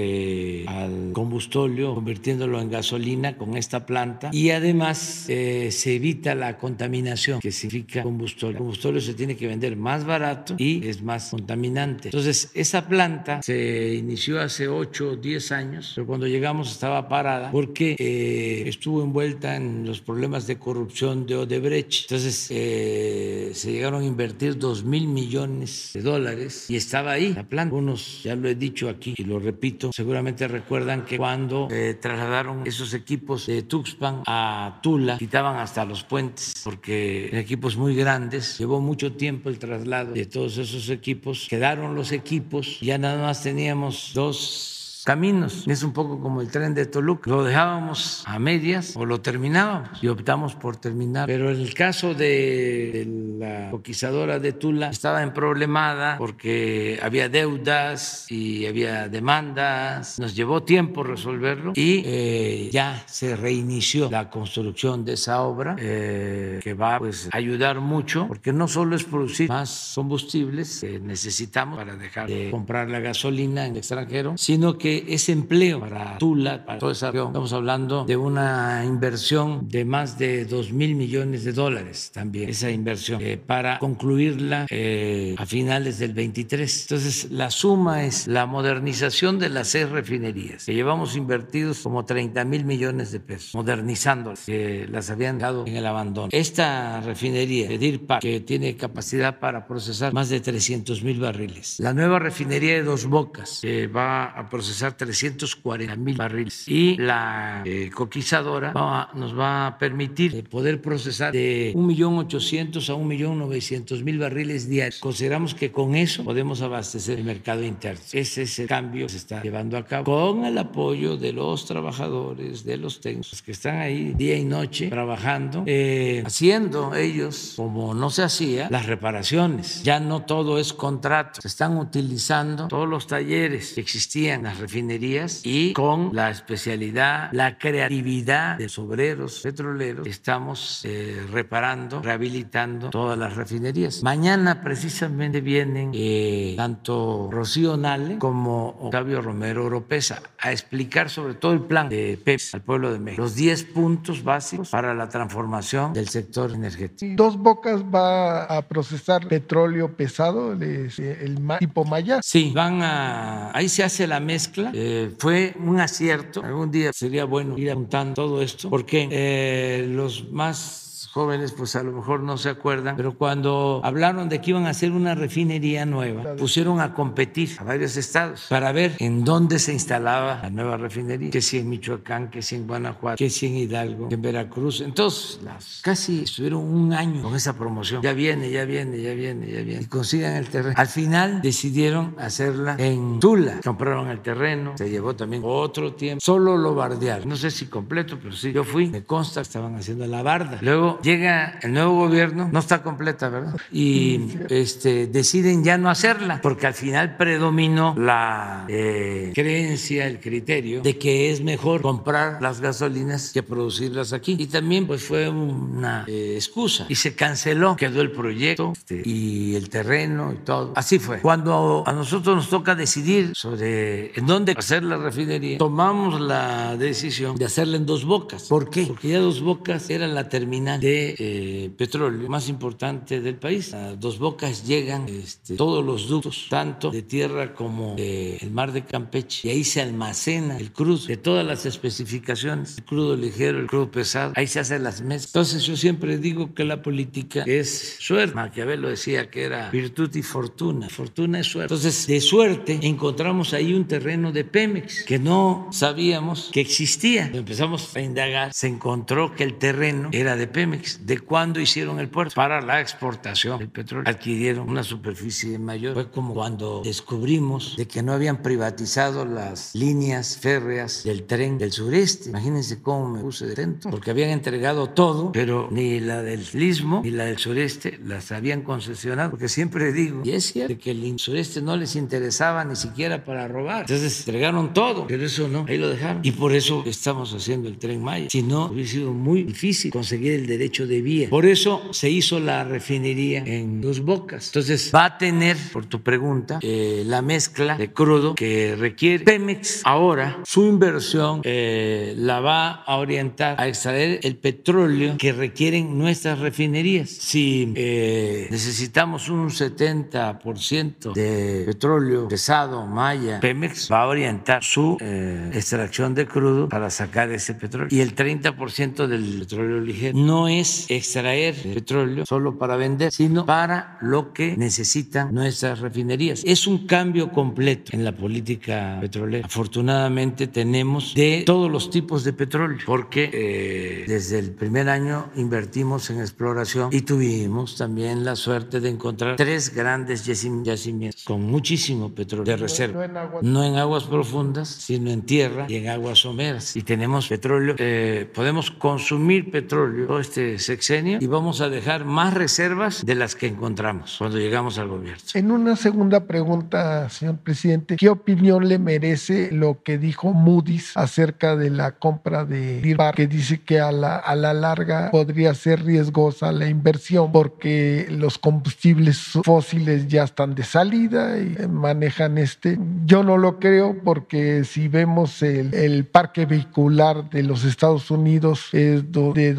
al combustóleo, convirtiéndolo en gasolina con esta planta. Y además eh, se evita la contaminación que significa combustóleo. El combustóleo se tiene que vender más barato y es más contaminante. Entonces, esa planta se inició hace 8 o 10 años, pero cuando llegamos estaba parada porque eh, estuvo envuelta en los problemas de corrupción de Odebrecht. Entonces eh, se llegaron a invertir 2 mil millones de dólares y estaba ahí la planta. Unos, ya lo he dicho aquí y lo repito, seguramente recuerdan que cuando eh, trasladaron esos equipos de Tuxpan a Tula, quitaban hasta los puentes porque equipos muy grandes. Llevó mucho tiempo el traslado de todos esos equipos. Quedaron los equipos, ya nada más teníamos dos caminos. Es un poco como el tren de Toluca. Lo dejábamos a medias o lo terminábamos y optamos por terminar. Pero el caso de, de la coquizadora de Tula estaba en problemada porque había deudas y había demandas. Nos llevó tiempo resolverlo y eh, ya se reinició la construcción de esa obra eh, que va pues, a ayudar mucho porque no solo es producir más combustibles que necesitamos para dejar de comprar la gasolina en el extranjero, sino que ese empleo para Tula, para toda esa región. Estamos hablando de una inversión de más de 2 mil millones de dólares también, esa inversión, eh, para concluirla eh, a finales del 23. Entonces, la suma es la modernización de las seis refinerías, que llevamos invertidos como 30 mil millones de pesos, modernizándolas, que las habían dado en el abandono. Esta refinería de DIRPA, que tiene capacidad para procesar más de 300 mil barriles. La nueva refinería de Dos Bocas, que va a procesar 340 mil barriles. Y la eh, coquizadora va- nos va a permitir eh, poder procesar de 1.800.000 a 1.900.000 barriles diarios. Consideramos que con eso podemos abastecer el mercado interno. Ese es el cambio que se está llevando a cabo con el apoyo de los trabajadores, de los técnicos que están ahí día y noche trabajando, eh, haciendo ellos, como no se hacía, las reparaciones. Ya no todo es contrato. Se están utilizando todos los talleres que existían las refinerías y con la especialidad, la creatividad de los obreros petroleros, estamos eh, reparando, rehabilitando todas las refinerías. Mañana precisamente vienen eh, tanto Rocío Nale como Octavio Romero Oropesa a explicar sobre todo el plan de PEPS al pueblo de México, los 10 puntos básicos para la transformación del sector energético. Dos Bocas va a procesar petróleo pesado, el ma- tipo Maya. Sí, van a. Ahí se hace la mezcla. Eh, fue un acierto. Algún día sería bueno ir apuntando todo esto, porque eh, los más jóvenes pues a lo mejor no se acuerdan, pero cuando hablaron de que iban a hacer una refinería nueva, pusieron a competir a varios estados para ver en dónde se instalaba la nueva refinería, que si en Michoacán, que si en Guanajuato, que si en Hidalgo, que en Veracruz. Entonces, las, casi estuvieron un año con esa promoción. Ya viene, ya viene, ya viene, ya viene. Y consigan el terreno. Al final decidieron hacerla en Tula. Compraron el terreno, se llevó también otro tiempo. Solo lo bardearon. No sé si completo, pero sí. Yo fui, me consta que estaban haciendo la barda. Luego llega el nuevo gobierno, no está completa, ¿verdad? Y este, deciden ya no hacerla, porque al final predominó la eh, creencia, el criterio de que es mejor comprar las gasolinas que producirlas aquí. Y también pues fue una eh, excusa. Y se canceló, quedó el proyecto este, y el terreno y todo. Así fue. Cuando a nosotros nos toca decidir sobre en dónde hacer la refinería, tomamos la decisión de hacerla en dos bocas. ¿Por qué? Porque ya dos bocas era la terminal de eh, petróleo más importante del país. A dos bocas llegan este, todos los ductos, tanto de tierra como del mar de Campeche. Y ahí se almacena el crudo de todas las especificaciones, el crudo ligero, el crudo pesado. Ahí se hacen las mezclas. Entonces yo siempre digo que la política es suerte. Maquiavelo decía que era virtud y fortuna. Fortuna es suerte. Entonces, de suerte encontramos ahí un terreno de Pemex que no sabíamos que existía. Empezamos a indagar, se encontró que el terreno era de Pemex. ¿De cuándo hicieron el puerto? Para la exportación del petróleo. Adquirieron una superficie mayor. Fue como cuando descubrimos de que no habían privatizado las líneas férreas del tren del sureste. Imagínense cómo me puse de dentro, porque habían entregado todo, pero ni la del istmo ni la del sureste las habían concesionado, porque siempre digo, y es cierto, que el sureste no les interesaba ni siquiera para robar. Entonces entregaron todo, pero eso no, ahí lo dejaron. Y por eso estamos haciendo el tren Maya. Si no, hubiera sido muy difícil conseguir el derecho de vía. Por eso se hizo la refinería en Dos Bocas. Entonces va a tener, por tu pregunta, eh, la mezcla de crudo que requiere Pemex. Ahora su inversión eh, la va a orientar a extraer el petróleo que requieren nuestras refinerías. Si eh, necesitamos un 70% de petróleo pesado, maya, Pemex va a orientar su eh, extracción de crudo para sacar ese petróleo. Y el 30% del petróleo ligero no es extraer petróleo solo para vender, sino para lo que necesitan nuestras refinerías. Es un cambio completo en la política petrolera. Afortunadamente tenemos de todos los tipos de petróleo, porque eh, desde el primer año invertimos en exploración y tuvimos también la suerte de encontrar tres grandes yacimientos con muchísimo petróleo de reserva. No en aguas, profundas, sino en tierra y en aguas someras. Y tenemos petróleo, eh, podemos consumir petróleo todo este sexenio y vamos a dejar más reservas de las que encontramos cuando llegamos al gobierno. En una segunda pregunta, señor presidente, ¿qué opinión le merece lo que dijo Moody's acerca de la compra de Dirbar, que dice que a la, a la larga podría ser riesgosa la inversión porque los combustibles fósiles ya están de salida y manejan este? Yo no lo creo porque si vemos el, el parque vehicular de los Estados Unidos es de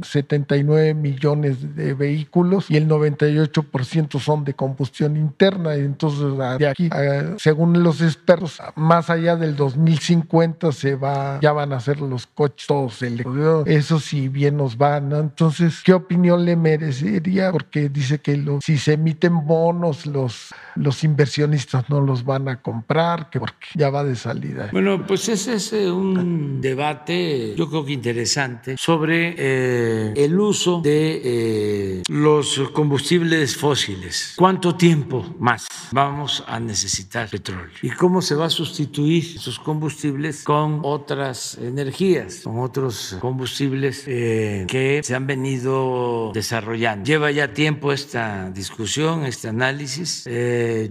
279 millones de vehículos y el 98% son de combustión interna. Entonces, de aquí, según los expertos, más allá del 2050 se va, ya van a ser los coches todos eléctricos. Eso sí bien nos van. Entonces, ¿qué opinión le merecería? Porque dice que lo, si se emiten bonos, los, los inversionistas no los van a comprar, que porque ya va de salida. Bueno, pues ese es eh, un debate, yo creo que interesante, sobre eh, el uso de eh, los combustibles fósiles. ¿Cuánto tiempo más vamos a necesitar petróleo? ¿Y cómo se va a sustituir esos combustibles con otras energías, con otros combustibles que se han venido desarrollando? Lleva ya tiempo esta discusión, este análisis.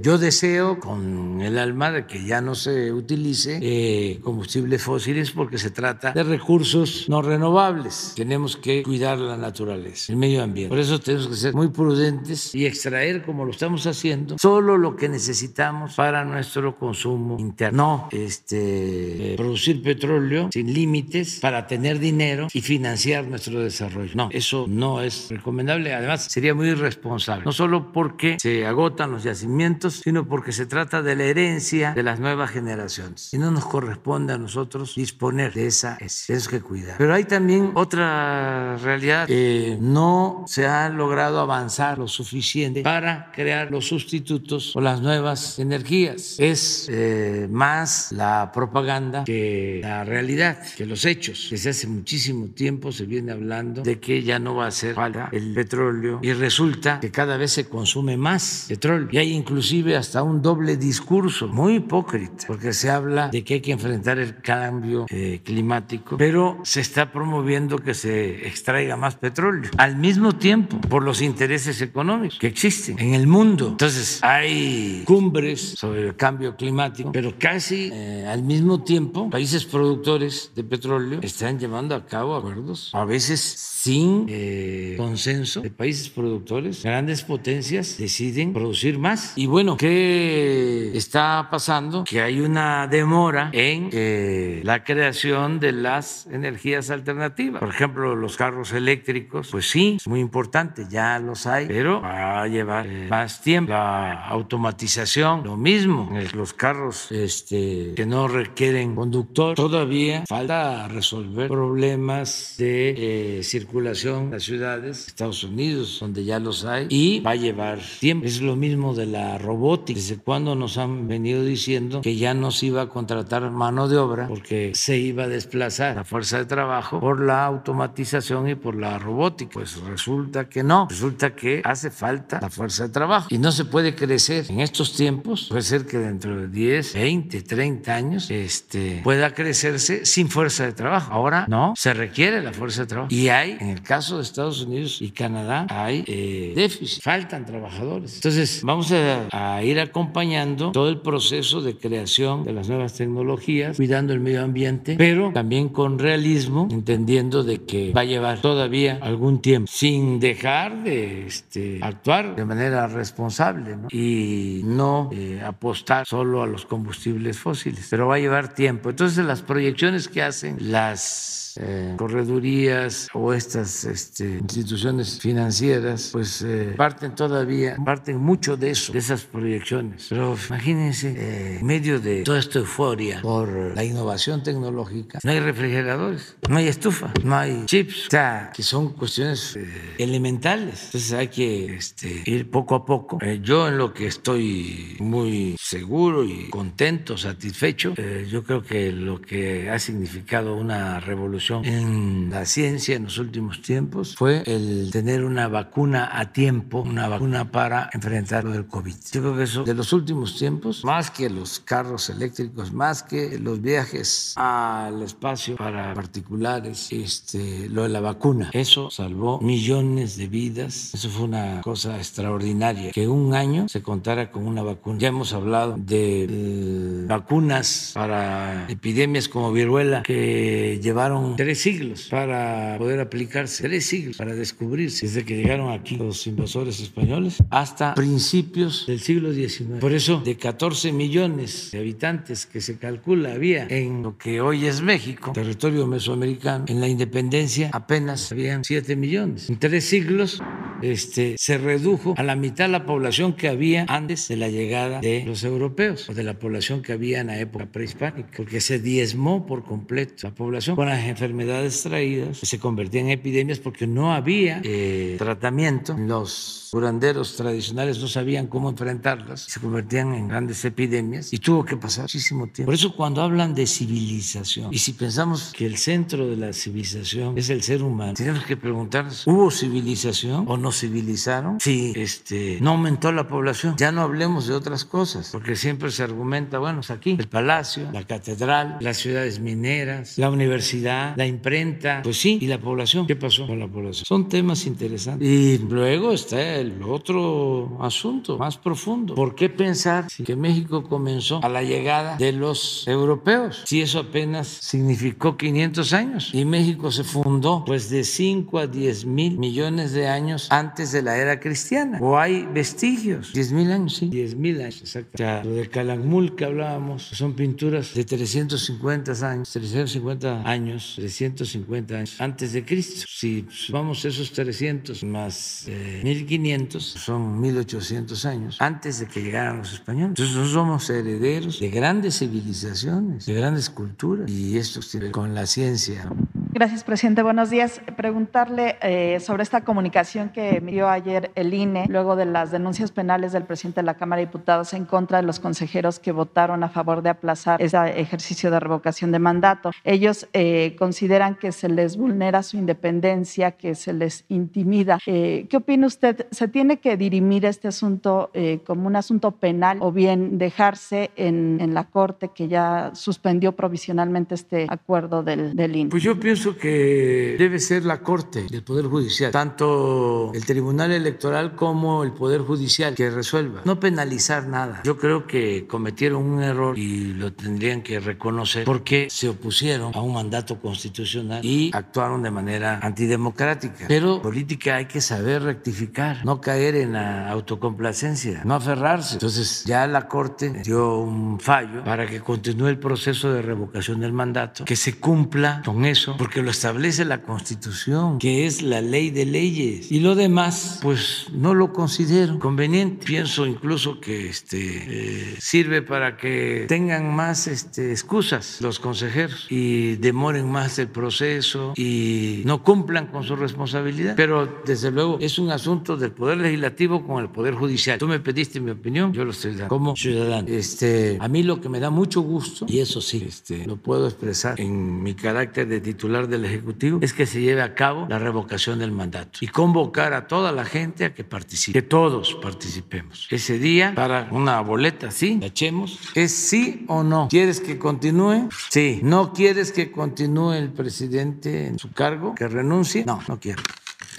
yo deseo con el alma de que ya no se utilice combustibles fósiles porque se trata de recursos no renovables. Tenemos que cuidar la naturaleza, el medio ambiente. Por eso tenemos que ser muy prudentes y extraer, como lo estamos haciendo, solo lo que necesitamos para nuestro consumo interno. No este, producir petróleo sin límites para tener dinero y financiar nuestro desarrollo. No, eso no es recomendable. Además, sería muy irresponsable. No solo porque se agotan los yacimientos, sino porque se trata de la herencia de las nuevas generaciones. Y no nos corresponde a nosotros disponer de esa, tenemos que cuidar. Pero hay también otra realidad. Eh, no se ha logrado avanzar lo suficiente para crear los sustitutos o las nuevas energías. Es eh, más la propaganda que la realidad, que los hechos. Desde hace muchísimo tiempo se viene hablando de que ya no va a hacer falta el petróleo y resulta que cada vez se consume más petróleo. Y hay inclusive hasta un doble discurso muy hipócrita, porque se habla de que hay que enfrentar el cambio eh, climático, pero se está promoviendo que se extraiga más petróleo al mismo tiempo por los intereses económicos que existen en el mundo. Entonces hay cumbres sobre el cambio climático, pero casi eh, al mismo tiempo países productores de petróleo están llevando a cabo acuerdos, a veces sin eh, consenso de países productores, grandes potencias deciden producir más. Y bueno, ¿qué está pasando? Que hay una demora en eh, la creación de las energías alternativas. Por ejemplo, los carros eléctricos, pues sí, es muy importante, ya los hay, pero va a llevar eh, más tiempo. La automatización, lo mismo, los carros este, que no requieren conductor, todavía falta resolver problemas de circulación en las ciudades, Estados Unidos, donde ya los hay, y va a llevar tiempo. Es lo mismo de la robótica. ¿Desde cuando nos han venido diciendo que ya no se iba a contratar mano de obra porque se iba a desplazar la fuerza de trabajo por la automatización y por la robótica? Pues resulta que no. Resulta que hace falta la fuerza de trabajo y no se puede crecer en estos tiempos. Puede ser que dentro de 10, 20, 30 años este, pueda crecerse sin fuerza de trabajo. Ahora no, se requiere la fuerza de trabajo y hay en el caso de Estados Unidos y Canadá hay eh, déficit, faltan trabajadores. Entonces vamos a, ir acompañando todo el proceso de creación de las nuevas tecnologías, cuidando el medio ambiente, pero también con realismo, entendiendo de que va a llevar todavía algún tiempo, sin dejar de este, actuar de manera responsable y no eh, apostar solo a los combustibles fósiles, pero va a llevar tiempo. Entonces las proyecciones que hacen las eh, corredurías o estas este, instituciones financieras, pues eh, parten todavía, parten mucho de eso, de esas proyecciones. Pero imagínense, eh, en medio de toda esta euforia por la innovación tecnológica, no hay refrigeradores, no hay estufa, no hay chips, o sea, que son cuestiones elementales. Entonces hay que este, ir poco a poco. yo en lo que estoy muy seguro y contento, satisfecho, yo creo que lo que ha significado una revolución en la ciencia en los últimos tiempos fue el tener una vacuna a tiempo, una vacuna para enfrentar lo del COVID. Yo creo que eso de los últimos tiempos, más que los carros eléctricos, más que los viajes al espacio para particulares, este, lo de la vacuna, eso salvó millones de vidas. Eso fue una cosa extraordinaria, que un año se contara con una vacuna. Ya hemos hablado de eh, vacunas para epidemias como viruela que llevaron tres siglos para poder aplicarse, tres siglos para descubrirse, desde que llegaron aquí los invasores españoles hasta principios del siglo XIX. Por eso, de 14 millones de habitantes que se calcula había en lo que hoy es México, territorio mesoamericano, en la independencia apenas habían 7 millones. En tres siglos este, se redujo a la mitad la población que había antes de la llegada de los europeos o de la población que había en la época prehispánica, porque se diezmó por completo la población con las enfermedades traídas se convertían en epidemias porque no había eh, tratamiento. Los curanderos tradicionales no sabían cómo enfrentarlas, se convertían en grandes epidemias y tuvo que pasar muchísimo tiempo. Por eso cuando hablan de civilización y si pensamos que el centro de la civilización es el ser humano, tenemos que preguntarnos, ¿hubo civilización o no civilizaron? Si este, no aumentó la población, ya no hablemos de otras cosas, porque siempre se argumenta, bueno, es aquí el palacio, la catedral, las ciudades mineras, la universidad, la imprenta, pues sí, y la población, ¿qué pasó con la población? Son temas interesantes. Y luego está el otro asunto más profundo. ¿Por qué pensar que México comenzó a la llegada de los europeos? Si eso apenas significó 500 años y México se fundó pues de 5 a 10 mil millones de años antes de la era cristiana. O hay vestigios, 10 mil años, sí, 10 mil años, exacto. O sea, lo de Calakmul que hablábamos son pinturas de 350 años, 350 años 350 años antes de Cristo. Si vamos esos 300 más 1500, eh, son 1800 años antes de que llegaran los españoles. Entonces nosotros somos herederos de grandes civilizaciones, de grandes culturas y esto con la ciencia. Gracias, presidente. Buenos días. Preguntarle eh, sobre esta comunicación que emitió ayer el INE luego de las denuncias penales del presidente de la Cámara de Diputados en contra de los consejeros que votaron a favor de aplazar ese ejercicio de revocación de mandato. Ellos eh, consideran que se les vulnera su independencia, que se les intimida. Eh, ¿Qué opina usted? ¿Se tiene que dirimir este asunto como un asunto penal o bien dejarse en, en, la Corte que ya suspendió provisionalmente este acuerdo del, del INE? Pues yo pienso que debe ser la Corte del Poder Judicial, tanto el Tribunal Electoral como el Poder Judicial que resuelva. No penalizar nada. Yo creo que cometieron un error y lo tendrían que reconocer porque se opusieron a un mandato constitucional y actuaron de manera antidemocrática. Pero política hay que saber rectificar, no caer en la autocomplacencia, no aferrarse. Entonces ya la Corte dio un fallo para que continúe el proceso de revocación del mandato, que se cumpla con eso, porque que lo establece la Constitución, que es la ley de leyes. Y lo demás, pues no lo considero conveniente. Pienso incluso que este, eh, sirve para que tengan más este, excusas los consejeros y demoren más el proceso y no cumplan con su responsabilidad. Pero desde luego es un asunto del Poder Legislativo con el Poder Judicial. Tú me pediste mi opinión, yo lo estoy dando como ciudadano. Este, a mí lo que me da mucho gusto, y eso sí, este, lo puedo expresar en mi carácter de titular del Ejecutivo es que se lleve a cabo la revocación del mandato y convocar a toda la gente a que participe, que todos participemos. Ese día, para una boleta, sí, la echemos, es sí o no. ¿Quieres que continúe? Sí. ¿No quieres que continúe el presidente en su cargo? ¿Que renuncie? No, no quiero.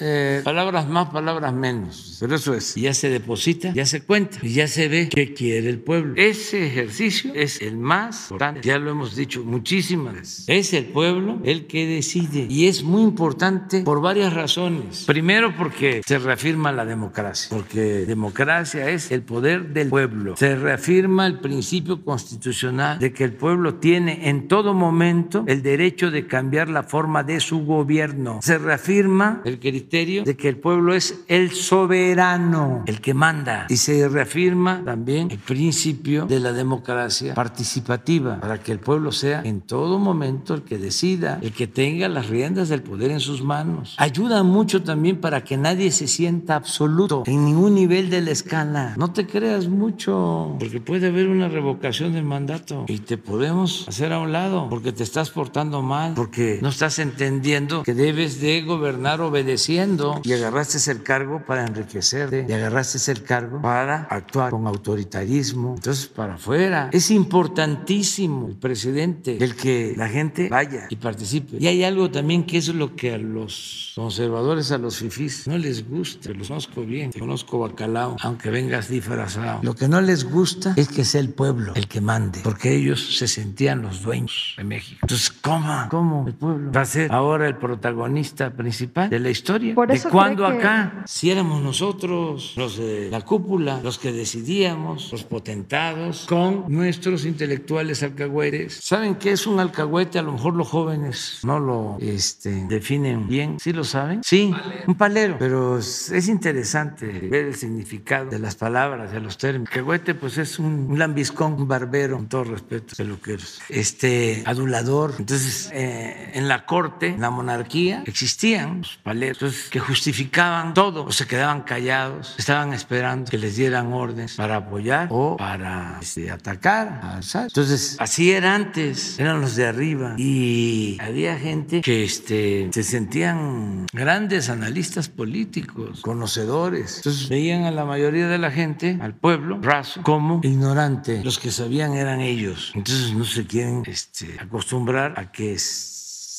Eh, palabras más, palabras menos. Pero eso es. Ya se deposita, ya se cuenta y ya se ve qué quiere el pueblo. Ese ejercicio es el más importante. Ya lo hemos dicho muchísimas veces. Es el pueblo el que decide. Y es muy importante por varias razones. Primero, porque se reafirma la democracia. Porque democracia es el poder del pueblo. Se reafirma el principio constitucional de que el pueblo tiene en todo momento el derecho de cambiar la forma de su gobierno. Se reafirma el criterio de que el pueblo es el soberano, el que manda. Y se reafirma también el principio de la democracia participativa, para que el pueblo sea en todo momento el que decida, el que tenga las riendas del poder en sus manos. Ayuda mucho también para que nadie se sienta absoluto en ningún nivel de la escala. No te creas mucho, porque puede haber una revocación del mandato y te podemos hacer a un lado, porque te estás portando mal, porque no estás entendiendo que debes de gobernar obedeciendo y agarraste el cargo para enriquecerte y agarraste el cargo para actuar con autoritarismo. Entonces, para afuera. Es importantísimo el presidente, el que la gente vaya y participe. Y hay algo también que es lo que a los conservadores, a los fifís, no les gusta. Los conozco bien, te conozco bacalao, aunque vengas disfrazado. Lo que no les gusta es que sea el pueblo el que mande, porque ellos se sentían los dueños de México. Entonces, ¿cómo? ¿Cómo el pueblo va a ser ahora el protagonista principal de la historia? ¿De cuándo acá? Si éramos nosotros, los de la cúpula, los que decidíamos, los potentados, con nuestros intelectuales alcahuetes. ¿Saben qué es un alcahuete? A lo mejor los jóvenes no lo este, definen bien. ¿Sí lo saben? Sí, un palero. Pero es interesante ver el significado de las palabras, de los términos. Alcahuete, pues es un, lambiscón, un barbero, con todo respeto, de lo que es. Este, adulador. Entonces, eh, en la corte, en la monarquía, existían los paleros que justificaban todo o se quedaban callados, estaban esperando que les dieran órdenes para apoyar o para este, atacar a Entonces, así era antes, eran los de arriba y había gente que este, se sentían grandes analistas políticos, conocedores. Entonces, veían a la mayoría de la gente, al pueblo, raso, como ignorante. Los que sabían eran ellos. Entonces, no se quieren este, acostumbrar a que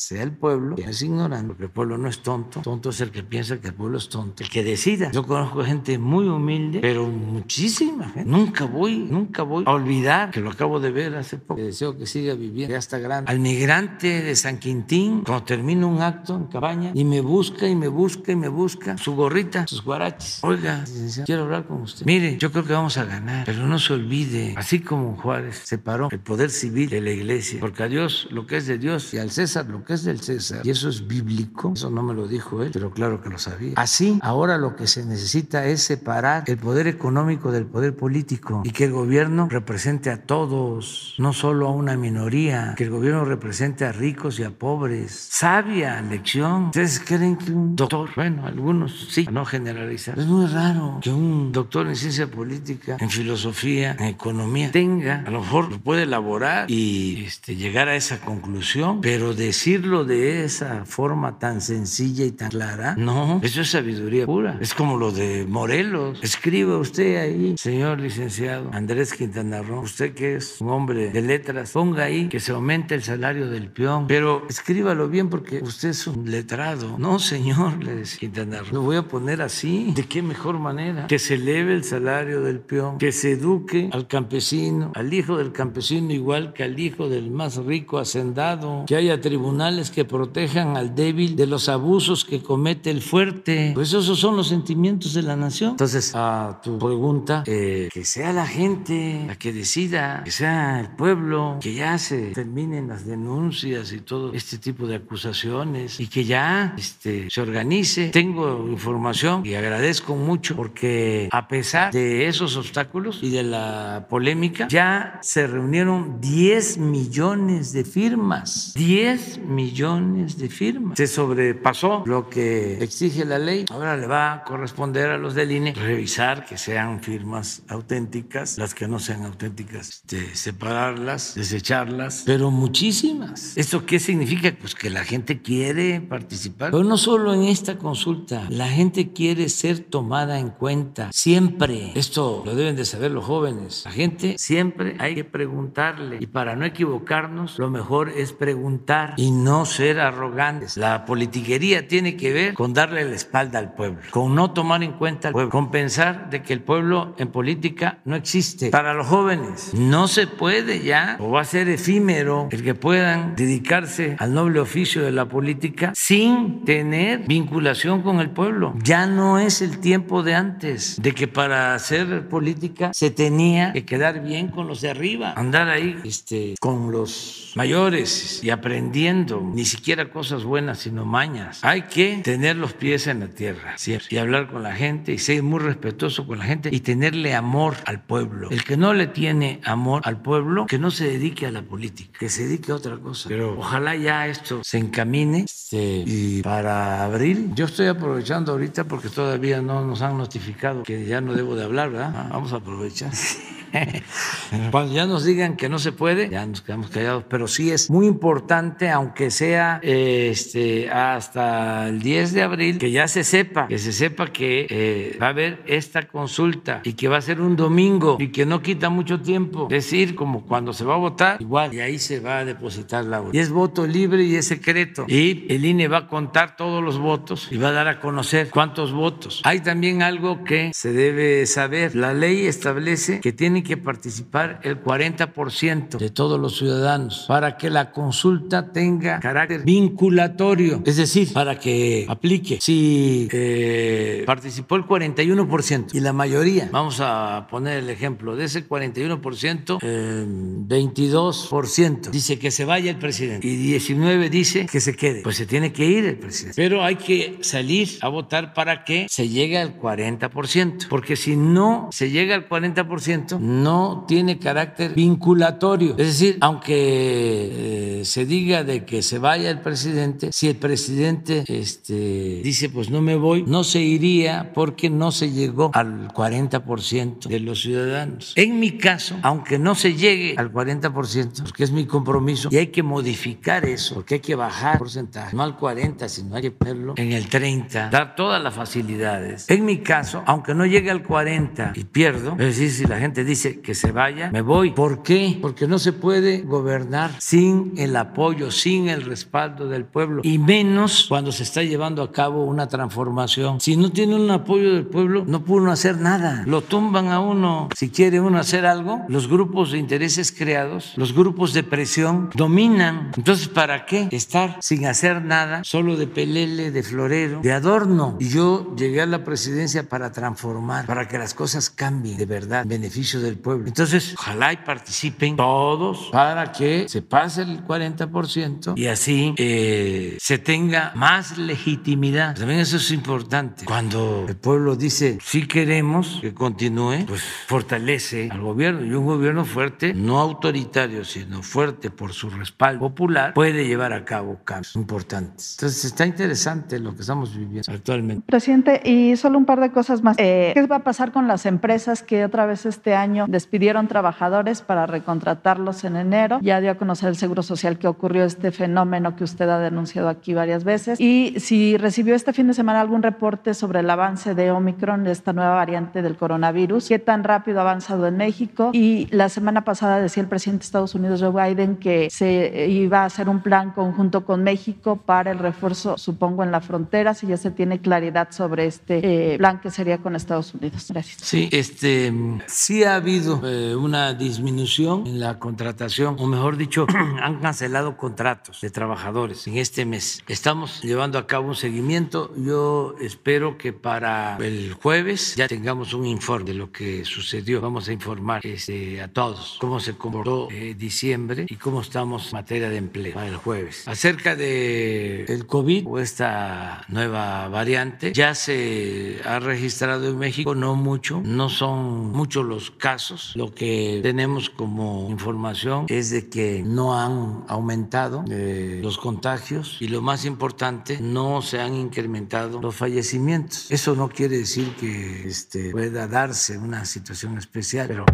sea el pueblo, que es ignorante, porque el pueblo no es tonto, tonto es el que piensa que el pueblo es tonto, el que decida. Yo conozco gente muy humilde, pero muchísima gente. Nunca voy, nunca voy a olvidar, que lo acabo de ver hace poco, deseo que siga viviendo, ya está grande, al migrante de San Quintín, cuando termina un acto en cabaña, y me busca y me busca y me busca su gorrita, sus guaraches. Oiga, quiero hablar con usted. Mire, yo creo que vamos a ganar, pero no se olvide, así como Juárez separó el poder civil de la iglesia, porque a Dios lo que es de Dios y al César lo que es es del César y eso es bíblico, eso no me lo dijo él, pero claro que lo sabía. Así, ahora lo que se necesita es separar el poder económico del poder político y que el gobierno represente a todos, no solo a una minoría, que el gobierno represente a ricos y a pobres. Sabia lección. ¿Ustedes creen que un doctor, bueno, algunos sí, no generalizar, es muy raro que un doctor en ciencia política, en filosofía, en economía, tenga, a lo mejor lo puede elaborar y este, llegar a esa conclusión, pero decirlo de esa forma tan sencilla y tan clara, no, eso es sabiduría pura. Es como lo de Morelos. Escriba usted ahí, señor licenciado Andrés Quintana Roo, usted que es un hombre de letras, ponga ahí que se aumente el salario del peón, pero escríbalo bien porque usted es un letrado. No, señor, le decía Quintana Roo, lo voy a poner así. ¿De qué mejor manera? Que se eleve el salario del peón, que se eduque al campesino, al hijo del campesino igual que al hijo del más rico hacendado, que haya tribunales que protejan al débil de los abusos que comete el fuerte. Pues esos son los sentimientos de la nación. Entonces, a tu pregunta, eh, que sea la gente la que decida, que sea el pueblo, que ya se terminen las denuncias y todo este tipo de acusaciones y que ya este, se organice. Tengo información y agradezco mucho porque a pesar de esos obstáculos y de la polémica, ya se reunieron 10 millones de firmas. 10 millones de firmas. Se sobrepasó lo que exige la ley. Ahora le va a corresponder a los del INE revisar que sean firmas auténticas, las que no sean auténticas, este, separarlas, desecharlas, pero muchísimas. ¿Esto qué significa? Pues que la gente quiere participar, pero no solo en esta consulta, la gente quiere ser tomada en cuenta siempre. Esto lo deben de saber los jóvenes. La gente siempre hay que preguntarle y para no equivocarnos, lo mejor es preguntar y no ser arrogantes. La politiquería tiene que ver con darle la espalda al pueblo, con no tomar en cuenta al pueblo, con pensar de que el pueblo en política no existe. Para los jóvenes no se puede ya o va a ser efímero el que puedan dedicarse al noble oficio de la política sin tener vinculación con el pueblo. Ya no es el tiempo de antes, de que para hacer política se tenía que quedar bien con los de arriba, andar ahí este, con los mayores y aprendiendo ni siquiera cosas buenas, sino mañas. Hay que tener los pies en la tierra siempre, y hablar con la gente y ser muy respetuoso con la gente y tenerle amor al pueblo. El que no le tiene amor al pueblo, que no se dedique a la política, que se dedique a otra cosa. Pero ojalá ya esto se encamine este, y para abril, yo estoy aprovechando ahorita porque todavía no nos han notificado que ya no debo de hablar, ¿verdad? Ah, vamos a aprovechar. Cuando ya nos digan que no se puede, ya nos quedamos callados, pero sí es muy importante, aunque sea este, hasta el 10 de abril, que ya se sepa, que se sepa que eh, va a haber esta consulta y que va a ser un domingo y que no quita mucho tiempo. Es decir, como cuando se va a votar, igual, y ahí se va a depositar la voz. Y es voto libre y es secreto. Y el INE va a contar todos los votos y va a dar a conocer cuántos votos. Hay también algo que se debe saber. La ley establece que que participar el 40% de todos los ciudadanos para que la consulta tenga carácter vinculatorio, es decir, para que aplique. Si eh, participó el 41% y la mayoría, vamos a poner el ejemplo, de ese 41%, eh, 22% dice que se vaya el presidente y 19 dice que se quede, pues se tiene que ir el presidente. Pero hay que salir a votar para que se llegue al 40%, porque si no se llega al 40%, no tiene carácter vinculatorio. Es decir, aunque eh, se diga de que se vaya el presidente, si el presidente este, dice pues no me voy, no se iría porque no se llegó al 40% de los ciudadanos. En mi caso, aunque no se llegue al 40%, porque es mi compromiso, y hay que modificar eso, porque hay que bajar el porcentaje, no al 40, sino hay que ponerlo en el 30, dar todas las facilidades. En mi caso, aunque no llegue al 40 y pierdo, es decir, si la gente dice que se vaya, me voy. ¿Por qué? Porque no se puede gobernar sin el apoyo, sin el respaldo del pueblo, y menos cuando se está llevando a cabo una transformación. Si no tiene un apoyo del pueblo, no puede uno hacer nada. Lo tumban a uno. Si quiere uno hacer algo, los grupos de intereses creados, los grupos de presión, dominan. Entonces, ¿para qué estar sin hacer nada, solo de pelele, de florero, de adorno? Y yo llegué a la presidencia para transformar, para que las cosas cambien de verdad, en beneficio de pueblo. Entonces, ojalá y participen todos para que se pase el 40% y así eh, se tenga más legitimidad. También eso es importante. Cuando el pueblo dice sí queremos que continúe, pues fortalece al gobierno y un gobierno fuerte, no autoritario, sino fuerte por su respaldo popular, puede llevar a cabo cambios importantes. Entonces está interesante lo que estamos viviendo actualmente. Presidente, y solo un par de cosas más. Eh, ¿Qué va a pasar con las empresas que otra vez este año despidieron trabajadores para recontratarlos en enero? Ya dio a conocer el Seguro Social que ocurrió este fenómeno que usted ha denunciado aquí varias veces. Y si recibió este fin de semana algún reporte sobre el avance de Omicron, esta nueva variante del coronavirus, qué tan rápido ha avanzado en México. Y la semana pasada decía el presidente de Estados Unidos, Joe Biden, que se iba a hacer un plan conjunto con México para el refuerzo, supongo, en la frontera, si ya se tiene claridad sobre este eh, plan que sería con Estados Unidos. Gracias. Sí, este, sí ha habido eh, una disminución en la contratación, o mejor dicho, han cancelado contratos de trabajadores en este mes. Estamos llevando a cabo un seguimiento. Yo espero que para el jueves ya tengamos un informe de lo que sucedió. Vamos a informar este, a todos cómo se comportó eh, diciembre y cómo estamos en materia de empleo para el jueves. Acerca de el COVID o esta nueva variante, ya se ha registrado en México, no mucho, no son muchos los casos. Lo que tenemos como información es de que no han aumentado eh, los contagios y lo más importante, no se han incrementado los fallecimientos. Eso no quiere decir que este, pueda darse una situación especial, pero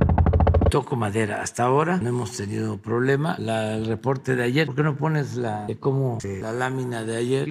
toco madera. Hasta ahora no hemos tenido problema. La, el reporte de ayer, ¿por qué no pones la, de cómo la lámina de ayer?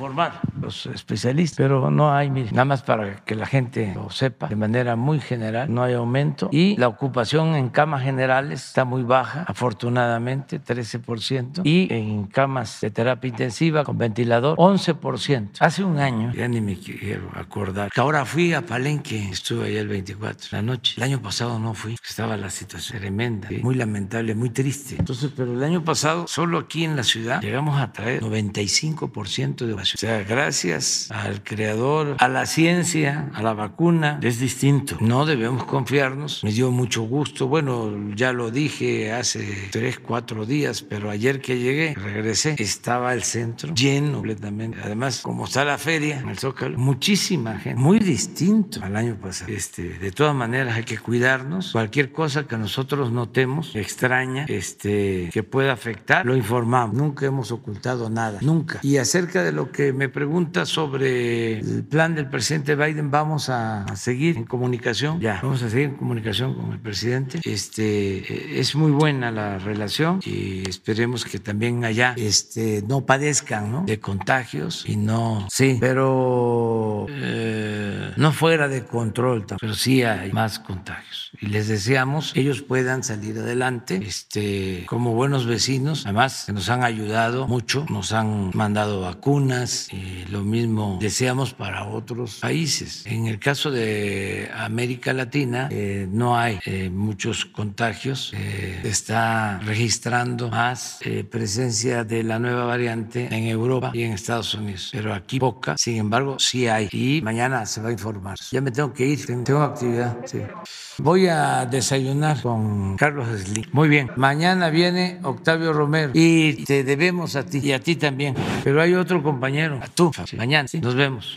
formar los especialistas, pero no hay, mire, nada más para que la gente lo sepa de manera muy general, no hay aumento y la ocupación en camas generales está muy baja, afortunadamente, 13%, y en camas de terapia intensiva con ventilador, 11%. Hace un año, ya ni me quiero acordar, que ahora fui a Palenque, estuve allá el 24, la noche, el año pasado no fui, estaba la situación tremenda, muy lamentable, muy triste. Entonces, pero el año pasado, solo aquí en la ciudad, llegamos a traer 95% de ocupación. O sea, gracias al creador, a la ciencia, a la vacuna, es distinto. No debemos confiarnos. Me dio mucho gusto. Bueno, ya lo dije hace tres, cuatro días, pero ayer que llegué, regresé, estaba el centro lleno completamente. Además, como está la feria en el Zócalo, muchísima gente, muy distinto al año pasado. Este, de todas maneras, hay que cuidarnos. Cualquier cosa que nosotros notemos extraña, este, que pueda afectar, lo informamos. Nunca hemos ocultado nada, nunca. Y acerca de lo que me pregunta sobre el plan del presidente Biden, vamos a seguir en comunicación. Ya, vamos a seguir en comunicación con el presidente. Este, es muy buena la relación y esperemos que también allá este, no padezcan ¿no? de contagios y no, sí, pero eh, no fuera de control, pero sí hay más contagios. Y les deseamos que ellos puedan salir adelante este, como buenos vecinos. Además, nos han ayudado mucho, nos han mandado vacunas y lo mismo deseamos para otros países. En el caso de América Latina, eh, no hay eh, muchos contagios. Eh, está registrando más eh, presencia de la nueva variante en Europa y en Estados Unidos, pero aquí poca. Sin embargo, sí hay. Y mañana se va a informar. Ya me tengo que ir, tengo actividad. Sí. Voy a desayunar con Carlos Slim. Muy bien. Mañana viene Octavio Romero y te debemos a ti y a ti también. Pero hay otro compañero, a tú. Mañana, sí. Nos vemos.